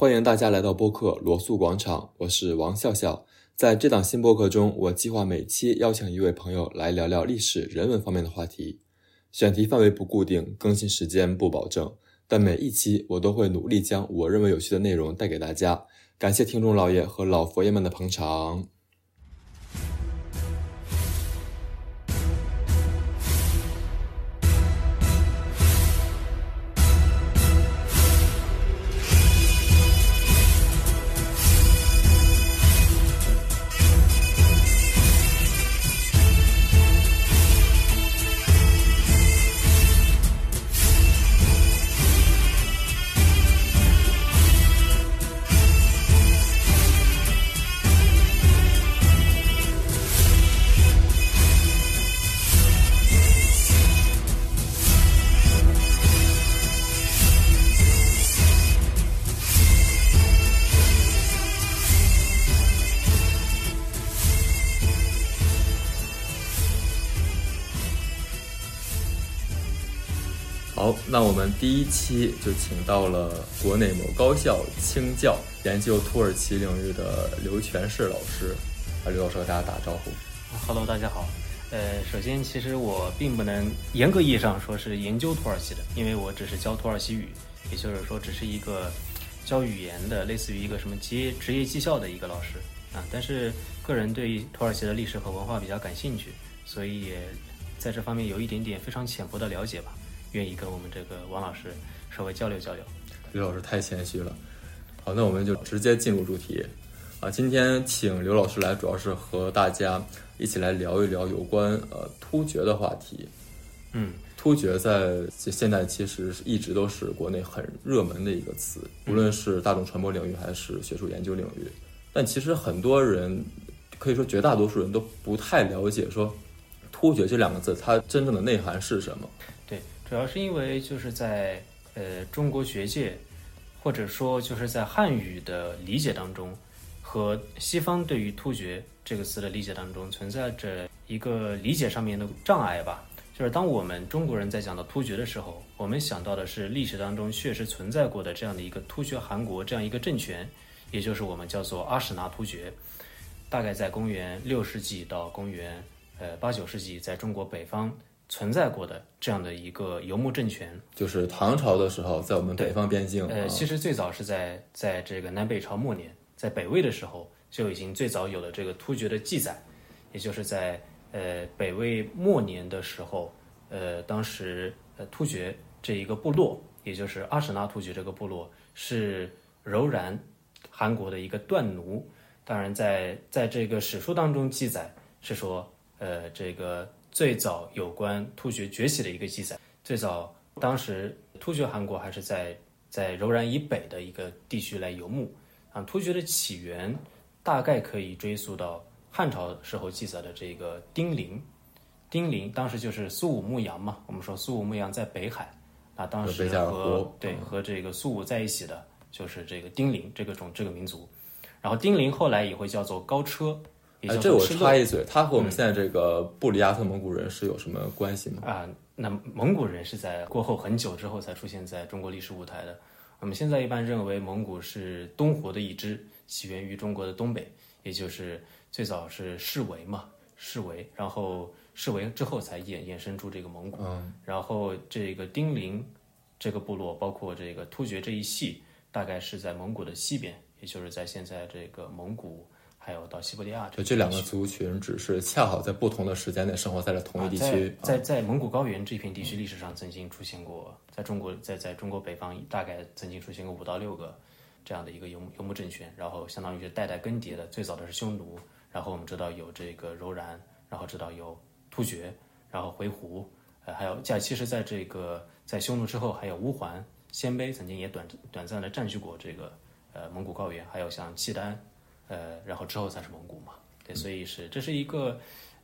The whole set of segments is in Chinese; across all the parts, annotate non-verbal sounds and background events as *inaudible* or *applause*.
欢迎大家来到播客罗素广场，我是王笑笑。在这档新播客中，我计划每期邀请一位朋友来聊聊历史人文方面的话题，选题范围不固定，更新时间不保证，但每一期我都会努力将我认为有趣的内容带给大家。感谢听众老爷和老佛爷们的捧场。第一期就请到了国内某高校清教研究土耳其领域的刘全世老师，啊，刘老师和大家打招呼。Hello，大家好。呃，首先，其实我并不能严格意义上说是研究土耳其的，因为我只是教土耳其语，也就是说，只是一个教语言的，类似于一个什么职业职业技校的一个老师啊。但是，个人对土耳其的历史和文化比较感兴趣，所以也在这方面有一点点非常浅薄的了解吧。愿意跟我们这个王老师稍微交流交流。刘老师太谦虚了。好，那我们就直接进入主题。啊，今天请刘老师来，主要是和大家一起来聊一聊有关呃突厥的话题。嗯，突厥在现在其实一直都是国内很热门的一个词，无论是大众传播领域还是学术研究领域。但其实很多人，可以说绝大多数人都不太了解说突厥这两个字它真正的内涵是什么。主要是因为就是在呃中国学界，或者说就是在汉语的理解当中，和西方对于突厥这个词的理解当中存在着一个理解上面的障碍吧。就是当我们中国人在讲到突厥的时候，我们想到的是历史当中确实存在过的这样的一个突厥汗国这样一个政权，也就是我们叫做阿史那突厥，大概在公元六世纪到公元呃八九世纪，在中国北方。存在过的这样的一个游牧政权，就是唐朝的时候，在我们北方边境。呃，其实最早是在在这个南北朝末年，在北魏的时候就已经最早有了这个突厥的记载，也就是在呃北魏末年的时候，呃，当时呃突厥这一个部落，也就是阿史那突厥这个部落是柔然韩国的一个段奴。当然在，在在这个史书当中记载是说，呃，这个。最早有关突厥崛起的一个记载，最早当时突厥汗国还是在在柔然以北的一个地区来游牧啊。突厥的起源大概可以追溯到汉朝时候记载的这个丁零，丁零当时就是苏武牧羊嘛。我们说苏武牧羊在北海，啊当时和对和这个苏武在一起的就是这个丁零这个种这个民族。然后丁零后来也会叫做高车。哎，这我插一嘴，他和我们现在这个布里亚特蒙古人是有什么关系吗？啊、那蒙古人是在过后很久之后才出现在中国历史舞台的。我们现在一般认为蒙古是东胡的一支，起源于中国的东北，也就是最早是释维嘛，释维，然后释维之后才衍衍生出这个蒙古。嗯，然后这个丁零这个部落，包括这个突厥这一系，大概是在蒙古的西边，也就是在现在这个蒙古。还有到西伯利亚，就这两个族群只是恰好在不同的时间内生活在了同一地区。啊、在在在蒙古高原这片地区历史上曾经出现过，在中国在在中国北方大概曾经出现过五到六个这样的一个游牧游牧政权，然后相当于是代代更迭的。最早的是匈奴，然后我们知道有这个柔然，然后知道有突厥，然后回鹘，呃，还有在其实在这个在匈奴之后还有乌桓、鲜卑曾经也短短暂的占据过这个呃蒙古高原，还有像契丹。呃，然后之后才是蒙古嘛，对，所以是这是一个，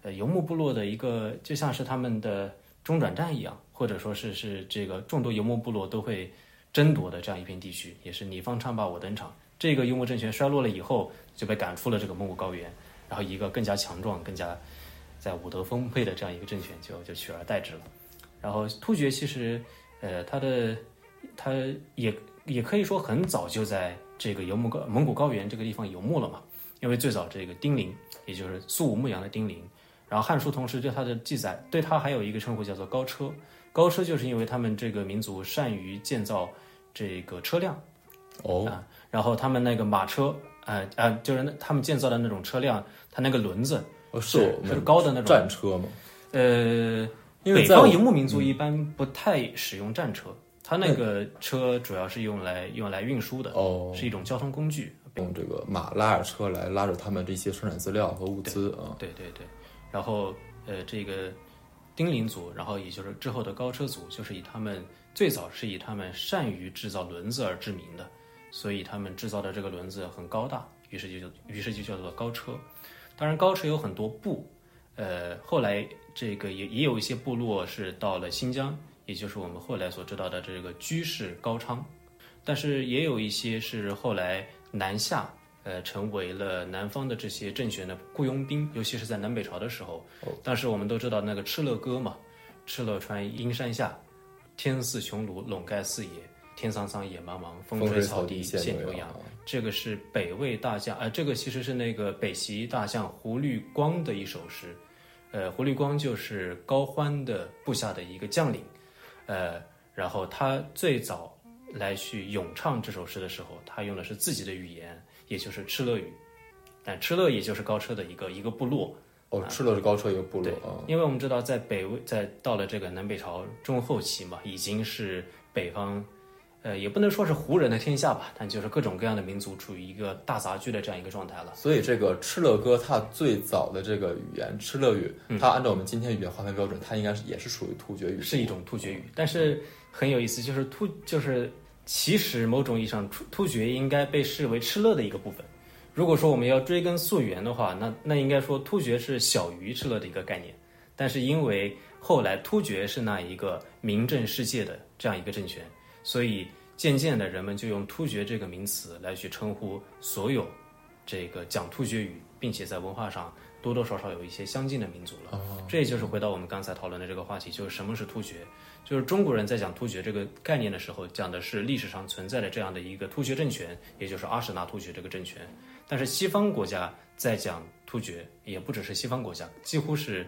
呃，游牧部落的一个，就像是他们的中转站一样，或者说是是这个众多游牧部落都会争夺的这样一片地区，也是你方唱罢我登场。这个游牧政权衰落了以后，就被赶出了这个蒙古高原，然后一个更加强壮、更加在武德丰沛的这样一个政权就就取而代之了。然后突厥其实，呃，它的它也也可以说很早就在这个游牧高蒙古高原这个地方游牧了嘛，因为最早这个丁零，也就是苏武牧羊的丁零，然后《汉书》同时对他的记载，对他还有一个称呼叫做高车，高车就是因为他们这个民族善于建造这个车辆。哦，啊，然后他们那个马车，呃呃，就是那他们建造的那种车辆，它那个轮子哦是我们是高的那种。战车吗？呃，因为北方游牧民族一般不太使用战车，它那个车主要是用来用来运输的，哦，是一种交通工具。用这个马拉着车来拉着他们这些生产资料和物资啊。对对对，然后呃，这个丁零组，然后也就是之后的高车组，就是以他们最早是以他们善于制造轮子而知名的，所以他们制造的这个轮子很高大，于是就于是就叫做高车。当然，高车有很多部，呃，后来这个也也有一些部落是到了新疆，也就是我们后来所知道的这个居士高昌，但是也有一些是后来南下，呃，成为了南方的这些政权的雇佣兵，尤其是在南北朝的时候。当时我们都知道那个敕勒歌嘛，“敕勒川阴山下，天似穹庐，笼盖四野。天苍苍，野茫茫，风风吹草低见牛羊。羊。这个是北魏大将，呃，这个其实是那个北齐大将胡律光的一首诗。呃，胡律光就是高欢的部下的一个将领，呃，然后他最早来去咏唱这首诗的时候，他用的是自己的语言，也就是敕勒语。但敕勒也就是高车的一个一个部落，哦，敕勒是高车一个部落对啊。因为我们知道，在北魏，在到了这个南北朝中后期嘛，已经是北方，呃，也不能说是胡人的天下吧，但就是各种各样的民族处于一个大杂居的这样一个状态了。所以这个敕勒歌，它最早的这个语言敕勒语，嗯它按照我们今天语言划分标准，它应该是也是属于突厥语。是一种突厥语，但是很有意思，就是突就是其实某种意义上，突突厥应该被视为敕勒的一个部分。如果说我们要追根溯源的话，那那应该说突厥是小于敕勒的一个概念，但是因为后来突厥是那一个名震世界的这样一个政权，所以渐渐的人们就用突厥这个名词来去称呼所有这个讲突厥语，并且在文化上多多少少有一些相近的民族了。这也就是回到我们刚才讨论的这个话题，就是什么是突厥。就是中国人在讲突厥这个概念的时候，讲的是历史上存在的这样的一个突厥政权，也就是阿史那突厥这个政权。但是西方国家在讲突厥，也不只是西方国家，几乎是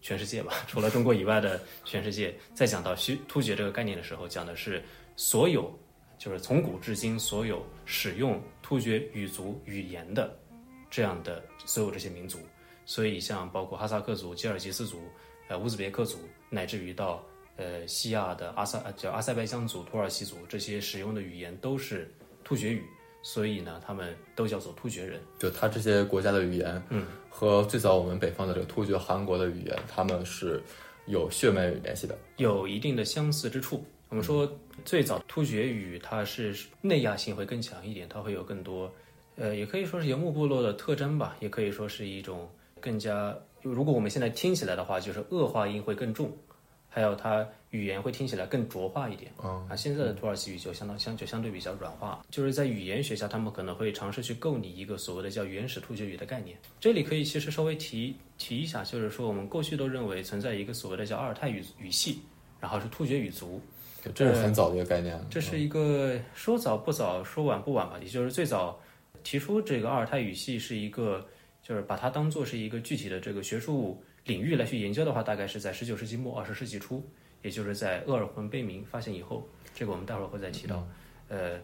全世界吧，除了中国以外的全世界，在讲到西突厥这个概念的时候，讲的是所有，就是从古至今所有使用突厥语族语言的这样的所有这些民族。所以像包括哈萨克族、吉尔吉斯族、呃乌兹别克族，乃至于到呃西亚的阿塞呃叫阿塞拜疆族、土耳其族，这些使用的语言都是突厥语。所以呢，他们都叫做突厥人。就他这些国家的语言，嗯，和最早我们北方的这个突厥汗国的语言，他们是有血脉联系的。有一定的相似之处。我们说最早突厥语它是内亚性会更强一点，它会有更多，呃，也可以说是游牧部落的特征吧，也可以说是一种更加，如果我们现在听起来的话，就是恶化音会更重，还有它语言会听起来更浊化一点。嗯啊，现在的土耳其语就相当相就相对比较软化，就是在语言学下，他们可能会尝试去构拟一个所谓的叫原始突厥语的概念。这里可以其实稍微提提一下，就是说我们过去都认为存在一个所谓的叫阿尔泰语语系，然后是突厥语族，这是很早的一个概念。这是一个说早不早，说晚不晚吧，也就是最早提出这个阿尔泰语系是一个，就是把它当做是一个具体的这个学术领域来去研究的话，大概是在十九世纪末二十世纪初，也就是在鄂尔浑碑铭发现以后，这个我们待会儿会再提到。呃，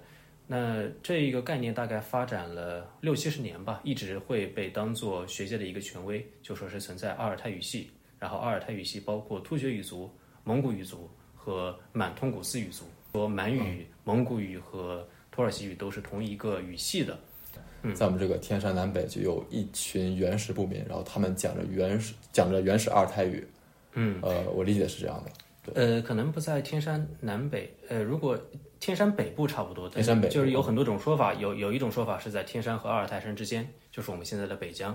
那这一个概念大概发展了六七十年吧，一直会被当做学界的一个权威，就说是存在阿尔泰语系，然后阿尔泰语系包括突厥语族、蒙古语族和满通古斯语族，说满语、蒙古语和土耳其语都是同一个语系的。在我们这个天山南北就有一群原始部民，然后他们讲着原始讲着原始阿尔泰语。嗯，呃，我理解是这样的。呃，可能不在天山南北，呃，如果天山北部差不多，但天山北就是有很多种说法，有有一种说法是在天山和阿尔泰山之间，就是我们现在的北疆；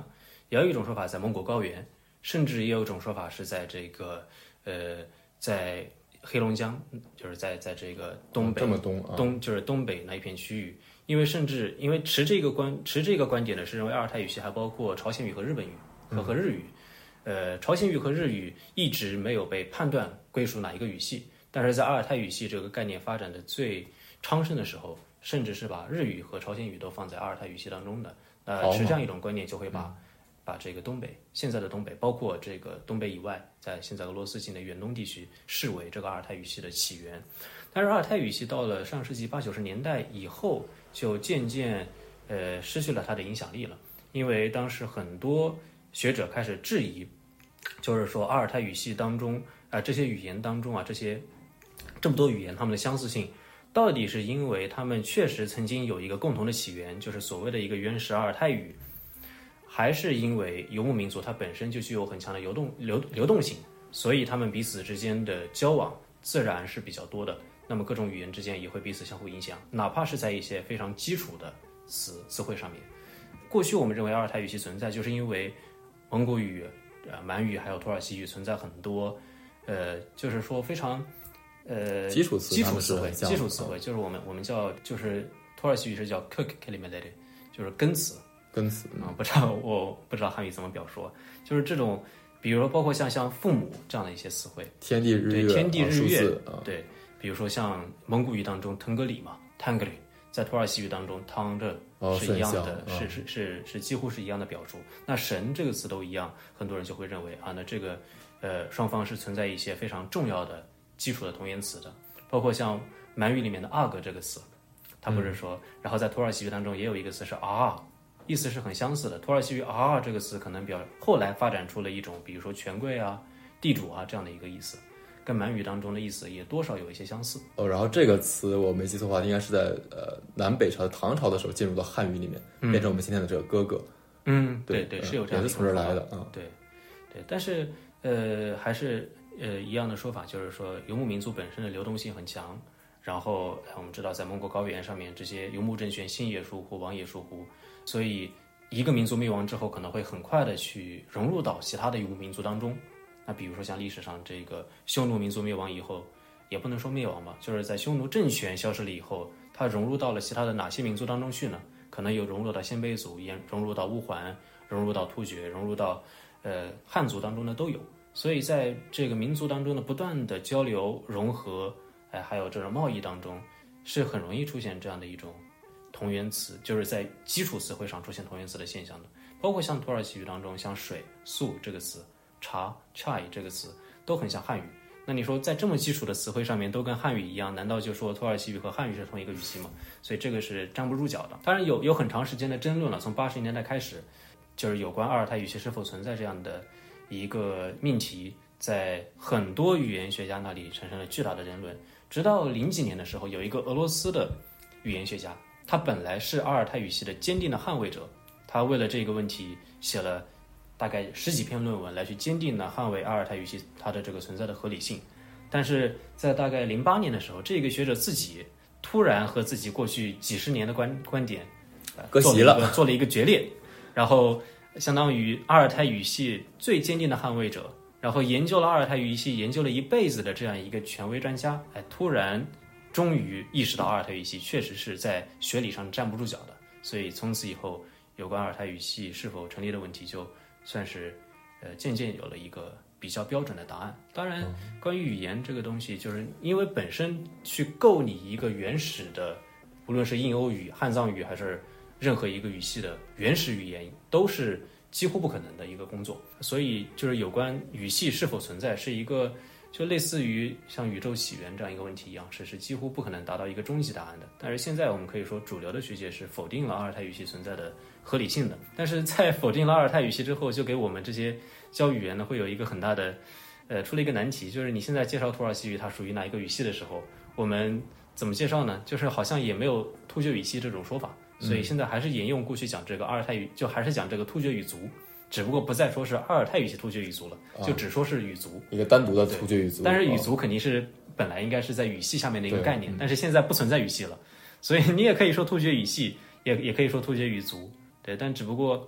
也有一种说法在蒙古高原，甚至也有一种说法是在这个呃，在黑龙江，就是在在这个东北这么东啊，东就是东北那一片区域，因为甚至因为持这个观持这个观点的是认为阿尔泰语系还包括朝鲜语和日本语和和日语，呃，朝鲜语和日语一直没有被判断归属哪一个语系，但是在阿尔泰语系这个概念发展的最昌盛的时候，甚至是把日语和朝鲜语都放在阿尔泰语系当中的。呃，持这样一种观念，就会把、把这个东北现在的东北，包括这个东北以外，在现在俄罗斯境内远东地区，视为这个阿尔泰语系的起源。但是阿尔泰语系到了上世纪八九十年代以后，就渐渐呃失去了它的影响力了，因为当时很多学者开始质疑，就是说阿尔泰语系当中啊、这些语言当中啊这些这么多语言它们的相似性。到底是因为他们确实曾经有一个共同的起源，就是所谓的一个原始阿尔泰语，还是因为游牧民族它本身就具有很强的流动流流动性，所以他们彼此之间的交往自然是比较多的。那么各种语言之间也会彼此相互影响，哪怕是在一些非常基础的词词汇上面。过去我们认为阿尔泰语系存在，就是因为蒙古语、呃满语还有土耳其语存在很多，呃，就是说非常呃基础词基础词汇，基础词汇就是我们我们叫就是土耳其语是叫 kök kelimeleri，就是根词。根词啊、不知道我不知道汉语怎么表述，就是这种，比如说包括像像父母这样的一些词汇，天地日月，对天地日月对，比如说像蒙古语当中腾格里嘛 t a n g r i 在土耳其语当中 t a n g 哦是一样是的，是是是是几乎是一样的表述。那神这个词都一样，很多人就会认为啊，那这个呃双方是存在一些非常重要的基础的同源词的，包括像满语里面的阿哥这个词，他不是说，然后在土耳其语当中也有一个词是 ah。意思是很相似的。土耳其语啊这个词可能表后来发展出了一种，比如说权贵啊、地主啊这样的一个意思，跟满语当中的意思也多少有一些相似。哦，然后这个词我没记错的话，应该是在呃南北朝唐朝的时候进入到汉语里面，变成我们今天的这个哥哥。嗯，对对，是有这样也是从这儿来的啊。对，对，但是呃，还是呃一样的说法，就是说游牧民族本身的流动性很强。然后呃我们知道，在蒙古高原上面，这些游牧政权新野疏忽、王野疏忽，所以一个民族灭亡之后，可能会很快的去融入到其他的游牧民族当中。那比如说像历史上这个匈奴民族灭亡以后，也不能说灭亡吧，就是在匈奴政权消失了以后，它融入到了其他的哪些民族当中去呢？可能有融入到鲜卑族，也融入到乌桓，融入到突厥，融入到呃汉族当中的都有。所以在这个民族当中的不断的交流融合，哎，还有这种贸易当中，是很容易出现这样的一种同源词，就是在基础词汇上出现同源词的现象的。包括像土耳其语当中，像水、素这个词，茶 chai 这个词都很像汉语。那你说在这么基础的词汇上面都跟汉语一样，难道就说土耳其语和汉语是同一个语系吗？所以这个是站不住脚的。当然有有很长时间的争论了，从八十年代开始，就是有关阿尔泰语系是否存在这样的一个命题，在很多语言学家那里产生了巨大的争论。直到零几年的时候，有一个俄罗斯的语言学家，他本来是阿尔泰语系的坚定的捍卫者，他为了这个问题写了大概十几篇论文来去坚定的捍卫阿尔泰语系它的这个存在的合理性。但是在大概零八年的时候，这个学者自己突然和自己过去几十年的观观点，呃割席了 *laughs* 做了一个决裂，然后相当于阿尔泰语系最坚定的捍卫者，然后研究了阿尔泰语系研究了一辈子的这样一个权威专家，哎，突然终于意识到阿尔泰语系确实是在学理上站不住脚的，所以从此以后，有关阿尔泰语系是否成立的问题，就算是呃渐渐有了一个比较标准的答案。当然，关于语言这个东西，就是因为本身去构拟一个原始的，无论是印欧语、汉藏语还是任何一个语系的原始语言，都是几乎不可能的一个工作。所以，就是有关语系是否存在，是一个就类似于像宇宙起源这样一个问题一样，是是几乎不可能达到一个终极答案的。但是现在我们可以说，主流的学界是否定了阿尔泰语系存在的合理性的。但是在否定了阿尔泰语系之后，就给我们这些教语言呢，会有一个很大的，呃，出了一个难题，就是你现在介绍土耳其语它属于哪一个语系的时候，我们怎么介绍呢？就是好像也没有突厥语系这种说法，所以现在还是沿用过去讲这个阿尔泰语，就还是讲这个突厥语族，只不过不再说是阿尔泰语系突厥语族了，就只说是语族。一个单独的突厥语族，但是语啊族肯定是本来应该是在语系下面的一个概念，但是现在不存在语系了，所以你也可以说突厥语系，也也可以说突厥语族，对，但只不过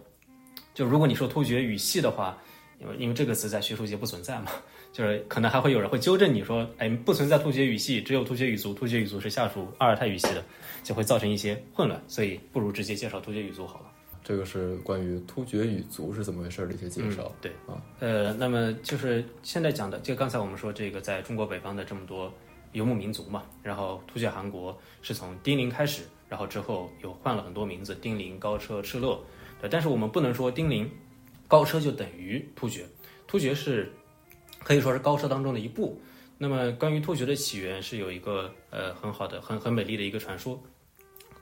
就如果你说突厥语系的话，因为因为这个词在学术界不存在嘛，就是可能还会有人会纠正你说，哎，不存在突厥语系，只有突厥语族，突厥语族是下属阿尔泰语系的，就会造成一些混乱，所以不如直接介绍突厥语族好了。这个是关于突厥语族是怎么回事的一些介绍。对啊，呃，那么就是现在讲的，就刚才我们说这个，在中国北方的这么多游牧民族嘛，然后突厥汗国是从丁零开始然后之后又换了很多名字，丁零、高车、敕勒。对，但是我们不能说丁零、高车就等于突厥，突厥是可以说是高车当中的一部。那么关于突厥的起源是有一个呃很好的、很很美丽的一个传说。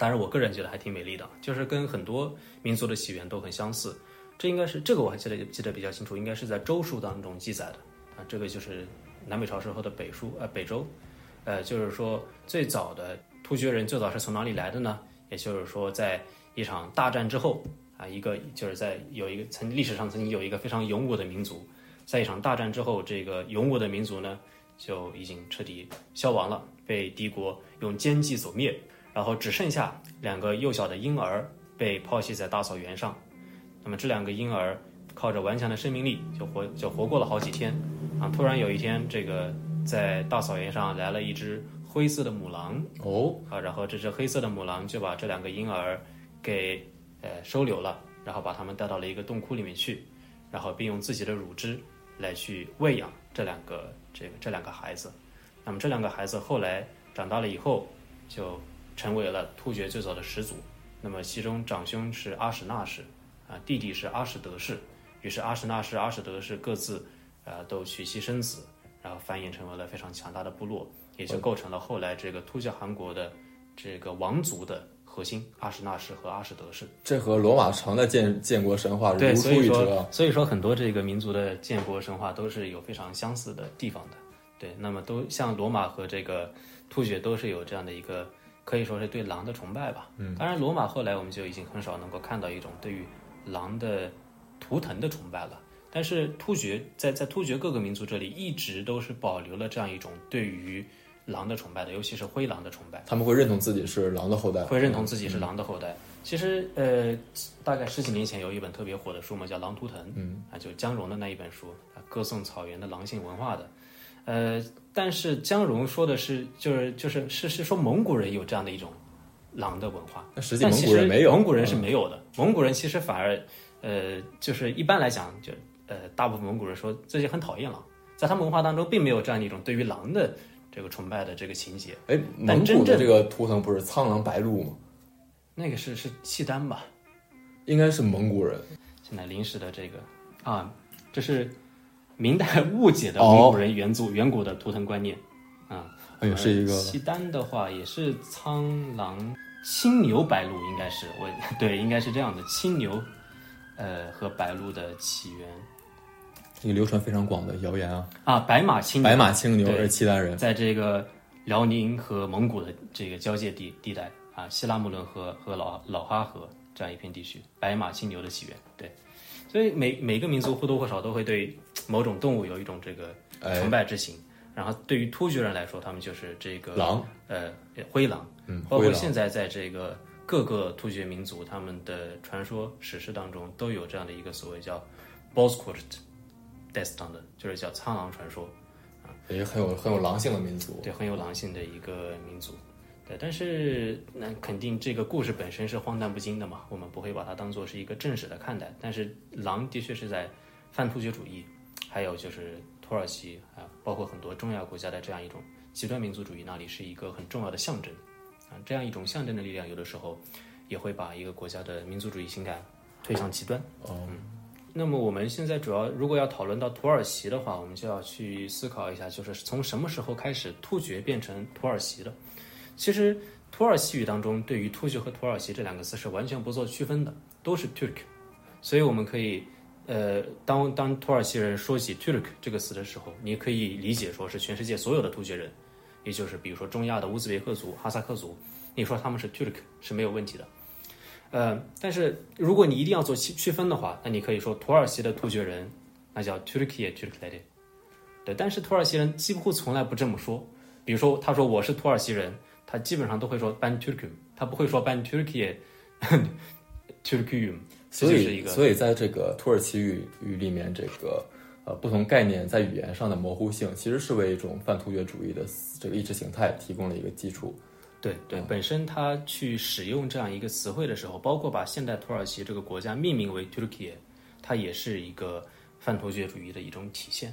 当然，我个人觉得还挺美丽的，就是跟很多民族的起源都很相似。这应该是这个我还记得记得比较清楚，应该是在周书当中记载的啊。这个就是南北朝时候的北书呃北周，呃就是说最早的突厥人最早是从哪里来的呢？也就是说在一场大战之后啊，一个就是在有一个曾历史上曾经有一个非常勇武的民族，在一场大战之后，这个勇武的民族呢就已经彻底消亡了，被敌国用奸计所灭。然后只剩下两个幼小的婴儿被抛弃在大草原上，那么这两个婴儿靠着顽强的生命力就活就活过了好几天，啊，突然有一天，这个在大草原上来了一只灰色的母狼，哦，啊，然后这只黑色的母狼就把这两个婴儿给呃收留了，然后把他们带到了一个洞窟里面去，然后并用自己的乳汁来去喂养这两个这个这两个孩子，那么这两个孩子后来长大了以后就。成为了突厥最早的始祖，那么其中长兄是阿史那氏，啊，弟弟是阿史德氏，于是阿史那氏、阿史德氏各自，呃，都娶妻生子，然后繁衍成为了非常强大的部落，也就构成了后来这个突厥汗国的这个王族的核心，阿史那氏和阿史德氏。这和罗马城的建建国神话对，如所以说出一辙。，所以说很多这个民族的建国神话都是有非常相似的地方的。对，那么都像罗马和这个突厥都是有这样的一个可以说是对狼的崇拜吧。嗯，当然罗马后来我们就已经很少能够看到一种对于狼的图腾的崇拜了。但是突厥在在突厥各个民族这里一直都是保留了这样一种对于狼的崇拜的，尤其是灰狼的崇拜。他们会认同自己是狼的后代，会认同自己是狼的后代。其实，呃，大概十几年前有一本特别火的书嘛，叫《狼图腾》，嗯，啊，就姜蓉的那一本书，啊，歌颂草原的狼性文化的。呃，但是姜荣说的是，就是就是是是说蒙古人有这样的一种狼的文化，那实际蒙但其实古人没有，蒙古人是嗯没有的。蒙古人其实反而，呃，就是一般来讲，就呃，大部分蒙古人说自己很讨厌狼，在他们文化当中并没有这样一种对于狼的这个崇拜的这个情节。哎，蒙古的这个图腾不是苍狼白鹿吗？那个是是契丹吧？应该是蒙古人。现在临时的这个啊，这是明代 *laughs* 误解的哦蒙古人元祖、远古的图腾观念啊。哎呦，是一个契丹的话也是苍狼、青牛、白鹿，应该是我 *laughs* 对，应该是这样的。青牛，呃，和白鹿的起源这个流传非常广的谣言啊，啊，白马青牛白马青牛是契丹人。在这个辽宁和蒙古的这个交界地地带啊，西拉木伦河和老老哈河这样一片地区，白马青牛的起源。对，所以每每个民族或多或少都会对某种动物有一种这个哎崇拜之情。然后对于突厥人来说，他们就是这个狼，呃，灰狼，嗯，包括现在在这个各个突厥民族他们的传说史诗当中都有这样的一个所谓叫 Bozkurt Destan 的，就是叫苍狼传说。也是很有很有狼性的民族。对，很有狼性的一个民族。对，但是那肯定这个故事本身是荒诞不经的嘛，我们不会把它当做是一个正史的看待。但是狼的确是在泛突厥主义，还有就是土耳其啊，包括很多中亚国家的这样一种极端民族主义那里是一个很重要的象征啊。这样一种象征的力量，有的时候也会把一个国家的民族主义情感推向极端。哦，那么我们现在主要如果要讨论到土耳其的话，我们就要去思考一下，就是从什么时候开始突厥变成土耳其的？其实土耳其语当中对于突厥和土耳其这两个词是完全不做区分的，都是 Turk。所以我们可以，呃，当当土耳其人说起 Turk 这个词的时候，你可以理解说是全世界所有的突厥人，也就是比如说中亚的乌兹别克族、哈萨克族，你说他们是 Turk 是没有问题的。呃，但是如果你一定要做区区分的话，那你可以说土耳其的突厥人，那叫 Turkiye Turkleri。对，但是土耳其人几乎从来不这么说。比如说，他说我是土耳其人，他基本上都会说 ban Turkum，他不会说 ban Turkiye Turkium。*laughs* 所这就是一个以所以在这个土耳其语语里面，这个呃不同概念在语言上的模糊性，其实是为一种泛突厥主义的这个意识形态提供了一个基础。对对，本身他去使用这样一个词汇的时候，包括把现代土耳其这个国家命名为 Turkey，它也是一个泛突厥主义的一种体现。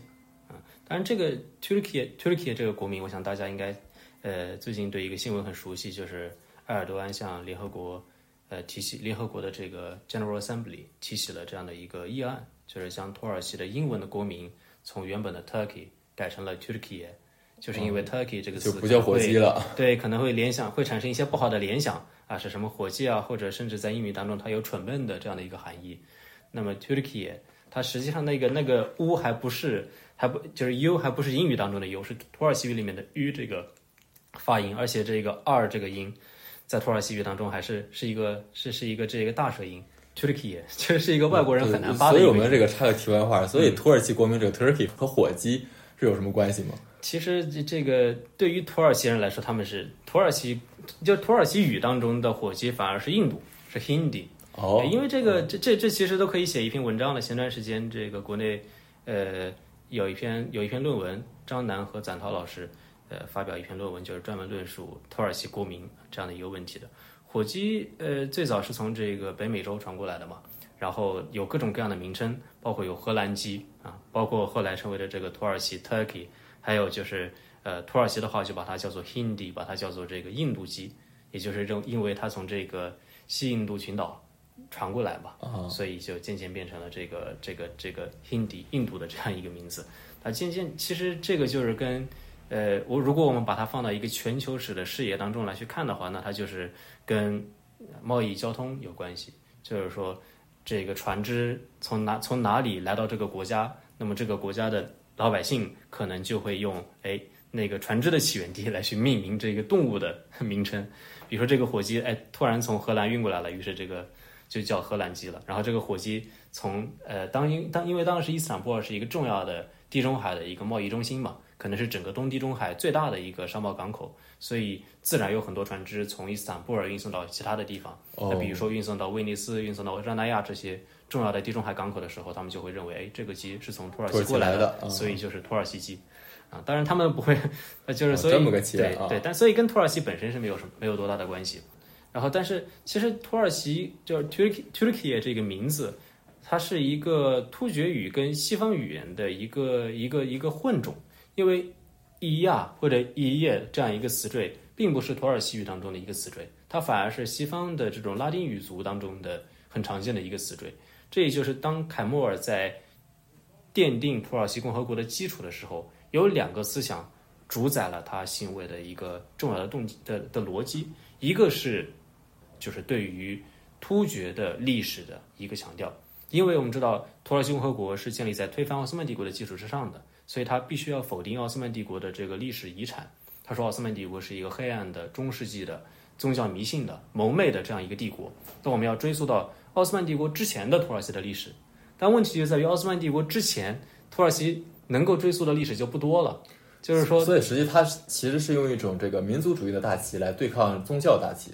啊、当然这个 Turkey Turkey 这个国名，我想大家应该呃最近对一个新闻很熟悉，就是埃尔多安向联合国呃提起联合国的这个 General Assembly 提起了这样的一个议案，就是将土耳其的英文的国名从原本的 Turkey 改成了 Turkey，就是因为 Turkey 这个词就不叫火鸡了。对，可能会联想，会产生一些不好的联想啊，是什么火鸡啊，或者甚至在英语当中它有蠢笨的这样的一个含义。那么 Turkey 它实际上那个那个 u 还不是还不就是 u 还不是英语当中的 u，是土耳其语里面的 u 这个发音，而且这个 r 这个音在土耳其语当中还是是一个是是一个这个大舌音。Turkey *laughs* 这是一个外国人很难发的所以我们这个插个题外话，所以土耳其国民这个 Turkey 和火鸡是有什么关系吗？其实这这个对于土耳其人来说，他们是土耳其就土耳其语当中的火鸡反而是印度是 Hindi。哦，因为这个，这这这其实都可以写一篇文章了。前段时间，这个国内，呃，有一篇有一篇论文，张楠和展涛老师，呃，发表一篇论文，就是专门论述土耳其国民这样的一个问题的。火鸡，呃，最早是从这个北美洲传过来的嘛，然后有各种各样的名称，包括有荷兰鸡啊，包括后来成为了这个土耳其 Turkey，还有就是呃，土耳其的话就把它叫做 Hindi，把它叫做这个印度鸡，也就是这因为它从这个西印度群岛。传过来吧，所以就渐渐变成了这个这个这个 Hindi 印度的这样一个名字。它渐渐其实这个就是跟呃，我如果我们把它放到一个全球史的视野当中来去看的话，那它就是跟贸易交通有关系。就是说，这个船只从哪从哪里来到这个国家，那么这个国家的老百姓可能就会用哎那个船只的起源地来去命名这个动物的名称。比如说这个火鸡，哎，突然从荷兰运过来了，于是这个。就叫荷兰鸡了。然后这个火鸡从呃当因当因为当时伊斯坦布尔是一个重要的地中海的一个贸易中心嘛，可能是整个东地中海最大的一个商贸港口，所以自然有很多船只从伊斯坦布尔运送到其他的地方。那比如说运送到威尼斯、运送到热那亚这些重要的地中海港口的时候，他们就会认为，哎，这个鸡是从土耳其过来的，所以就是土耳其鸡。啊，当然他们不会，*laughs* 就是所以这么个对对，但所以跟土耳其本身是没有什么没有多大的关系。然后，但是其实土耳其就是 Turkey Turkey 这个名字，它是一个突厥语跟西方语言的一个一个一个混种。因为伊亚或者伊叶这样一个词缀，并不是土耳其语当中的一个词缀，它反而是西方的这种拉丁语族当中的很常见的一个词缀。这也就是当凯末尔在奠定土耳其共和国的基础的时候，有两个思想主宰了他行为的一个重要的动机的的逻辑，一个是。就是对于突厥的历史的一个强调，因为我们知道土耳其共和国是建立在推翻奥斯曼帝国的基础之上的，所以他必须要否定奥斯曼帝国的这个历史遗产。他说奥斯曼帝国是一个黑暗的中世纪的宗教迷信的蒙昧的这样一个帝国。那我们要追溯到奥斯曼帝国之前的土耳其的历史，但问题就在于奥斯曼帝国之前土耳其能够追溯的历史就不多了。就是说，所以实际它其实是用一种这个民族主义的大旗来对抗宗教大旗。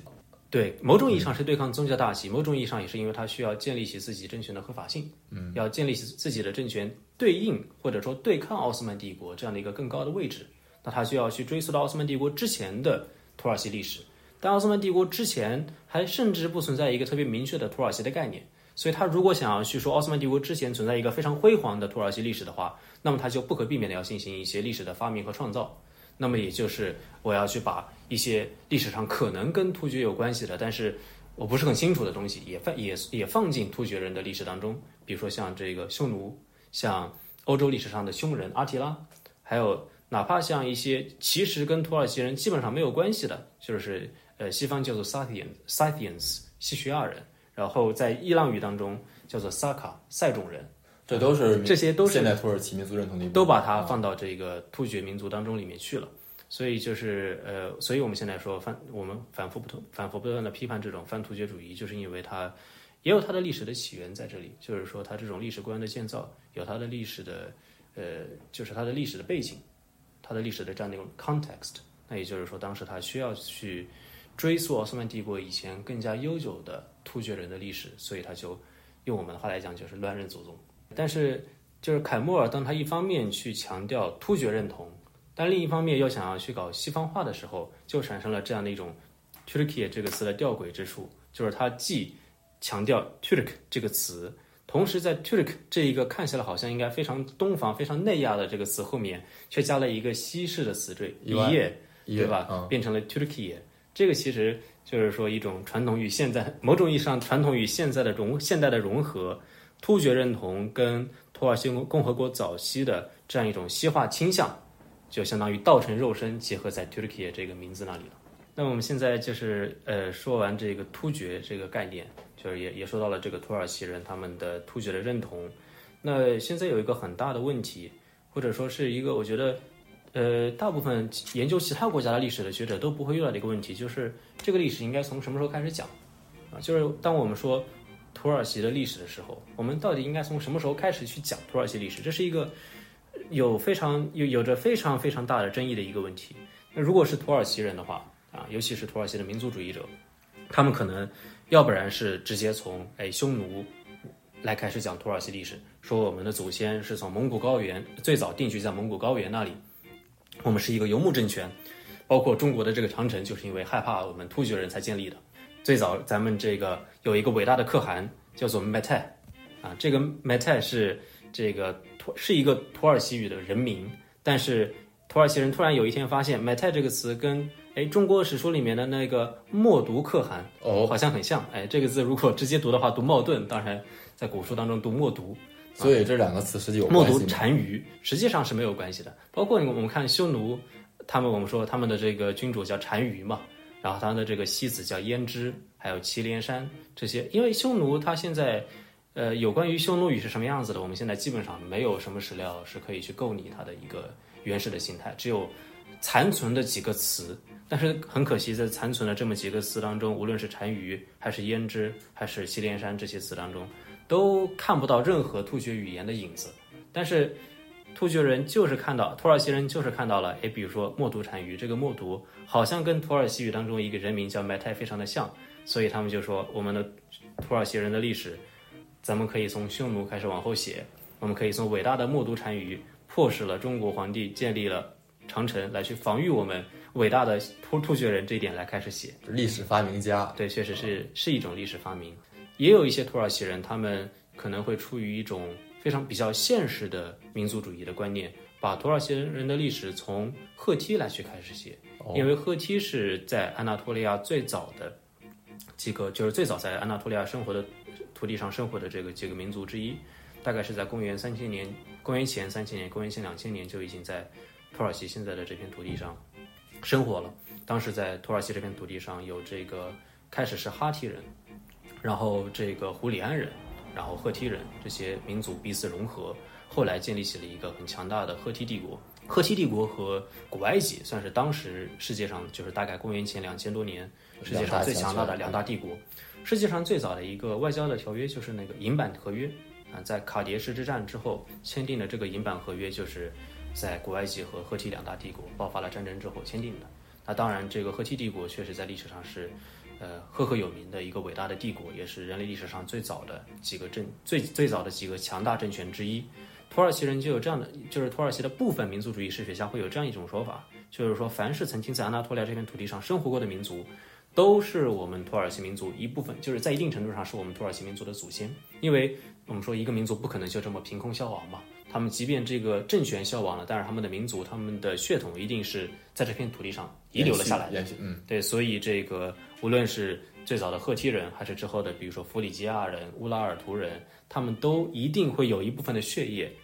对，某种意义上是对抗宗教大旗，某种意义上也是因为他需要建立起自己政权的合法性，嗯，要建立起自己的政权对应或者说对抗奥斯曼帝国这样的一个更高的位置，那他需要去追溯到奥斯曼帝国之前的土耳其历史，但奥斯曼帝国之前还甚至不存在一个特别明确的土耳其的概念，所以他如果想要去说奥斯曼帝国之前存在一个非常辉煌的土耳其历史的话，那么他就不可避免的要进行一些历史的发明和创造。那么也就是我要去把一些历史上可能跟突厥有关系的，但是我不是很清楚的东西，也放也也放进突厥人的历史当中。比如说像这个匈奴，像欧洲历史上的匈人阿提拉，还有哪怕像一些其实跟土耳其人基本上没有关系的，就是呃西方叫做 Scythian Scythians 西叙亚人，然后在伊朗语当中叫做萨卡塞种人。这都是这些都是现代土耳其民族认同的，都把它放到这个突厥民族当中里面去了。所以就是呃，所以我们现在说反，我们反复不同、反复不断的批判这种反突厥主义，就是因为它也有它的历史的起源在这里。就是说，它这种历史观的建造有它的历史的呃，就是它的历史的背景，它的历史的这样的一种 context。那也就是说，当时他需要去追溯奥斯曼帝国以前更加悠久的突厥人的历史，所以他就用我们的话来讲，就是乱认祖宗。但是，就是凯莫尔当他一方面去强调突厥认同，但另一方面又想要去搞西方化的时候，就产生了这样的一种 Turkey 这个词的吊诡之处，就是他既强调 Turk 这个词，同时在 Turk 这一个看起来好像应该非常东方、非常内亚的这个词后面，却加了一个西式的词缀 i 对吧？变成了 Turkey。这个其实就是说一种传统与现在，某种意义上传统与现在的融现代的融合，突厥认同跟土耳其共和国早期的这样一种西化倾向，就相当于道成肉身结合在 Turkey 这个名字那里了。那我们现在就是呃说完这个突厥这个概念，就是也也说到了这个土耳其人他们的突厥的认同。那现在有一个很大的问题，或者说是一个我觉得呃大部分研究其他国家的历史的学者都不会遇到的一个问题，就是这个历史应该从什么时候开始讲啊？就是当我们说土耳其的历史的时候，我们到底应该从什么时候开始去讲土耳其历史？这是一个有非常有有着非常非常大的争议的一个问题。那如果是土耳其人的话，啊，尤其是土耳其的民族主义者，他们可能要不然是直接从哎匈奴来开始讲土耳其历史，说我们的祖先是从蒙古高原最早定居在蒙古高原那里，我们是一个游牧政权，包括中国的这个长城就是因为害怕我们突厥人才建立的。最早咱们这个有一个伟大的可汗叫做 Metai，啊，这个 Metai 是这个土是一个土耳其语的人名，但是土耳其人突然有一天发现 Metai 这个词跟哎，中国史书里面的那个默读可汗哦，好像很像。哎，这个字如果直接读的话，读冒顿；当然，在古书当中读默读。所以这两个词实际有默读？单于实际上是没有关系的。包括我们看匈奴，他们我们说他们的这个君主叫单于嘛，然后他的这个妻子叫胭脂，还有祁连山这些。因为匈奴他现在，呃，有关于匈奴语是什么样子的，我们现在基本上没有什么史料是可以去构拟它的一个原始的形态，只有残存的几个词。但是很可惜，在残存的这么几个词当中，无论是单于还是胭脂还是祁连山这些词当中，都看不到任何突厥语言的影子。但是突厥人就是看到，土耳其人就是看到了，诶，比如说默读单于，这个默读好像跟土耳其语当中一个人名叫麦泰非常的像，所以他们就说我们的土耳其人的历史，咱们可以从匈奴开始往后写，我们可以从伟大的默读单于迫使了中国皇帝建立了长城来去防御我们伟大的突突厥人这一点来开始写。历史发明家对，确实是是一种历史发明。也有一些土耳其人，他们可能会出于一种非常比较现实的民族主义的观念，把土耳其人的历史从赫梯来去开始写，因为赫梯是在安纳托利亚最早的几个，就是最早在安纳托利亚生活的土地上生活的这个几个民族之一，大概是在公元三千年、公元前三千年、公元前两千年就已经在土耳其现在的这片土地上生活了。当时在土耳其这片土地上有这个开始是哈提人，然后这个胡里安人，然后赫梯人这些民族彼此融合，后来建立起了一个很强大的赫梯帝国。赫梯帝国和古埃及算是当时世界上就是大概公元前两千多年世界上最强大的两大帝国。世界上最早的一个外交的条约就是那个银版合约啊，在卡迭石之战之后签订的这个银版合约，就是在古埃及和赫梯两大帝国爆发了战争之后签订的。那当然，这个赫梯帝国确实在历史上是，呃，赫赫有名的一个伟大的帝国，也是人类历史上最早的几个政最最早的几个强大政权之一。土耳其人就有这样的，就是土耳其的部分民族主义史学家会有这样一种说法，就是说，凡是曾经在安纳托利亚这片土地上生活过的民族，都是我们土耳其民族一部分，就是在一定程度上是我们土耳其民族的祖先。因为我们说一个民族不可能就这么凭空消亡嘛，他们即便这个政权消亡了，但是他们的民族、他们的血统一定是在这片土地上遗留了下来的。嗯，对，所以这个无论是最早的赫梯人，还是之后的比如说弗里吉亚人、乌拉尔图人，他们都一定会有一部分的血液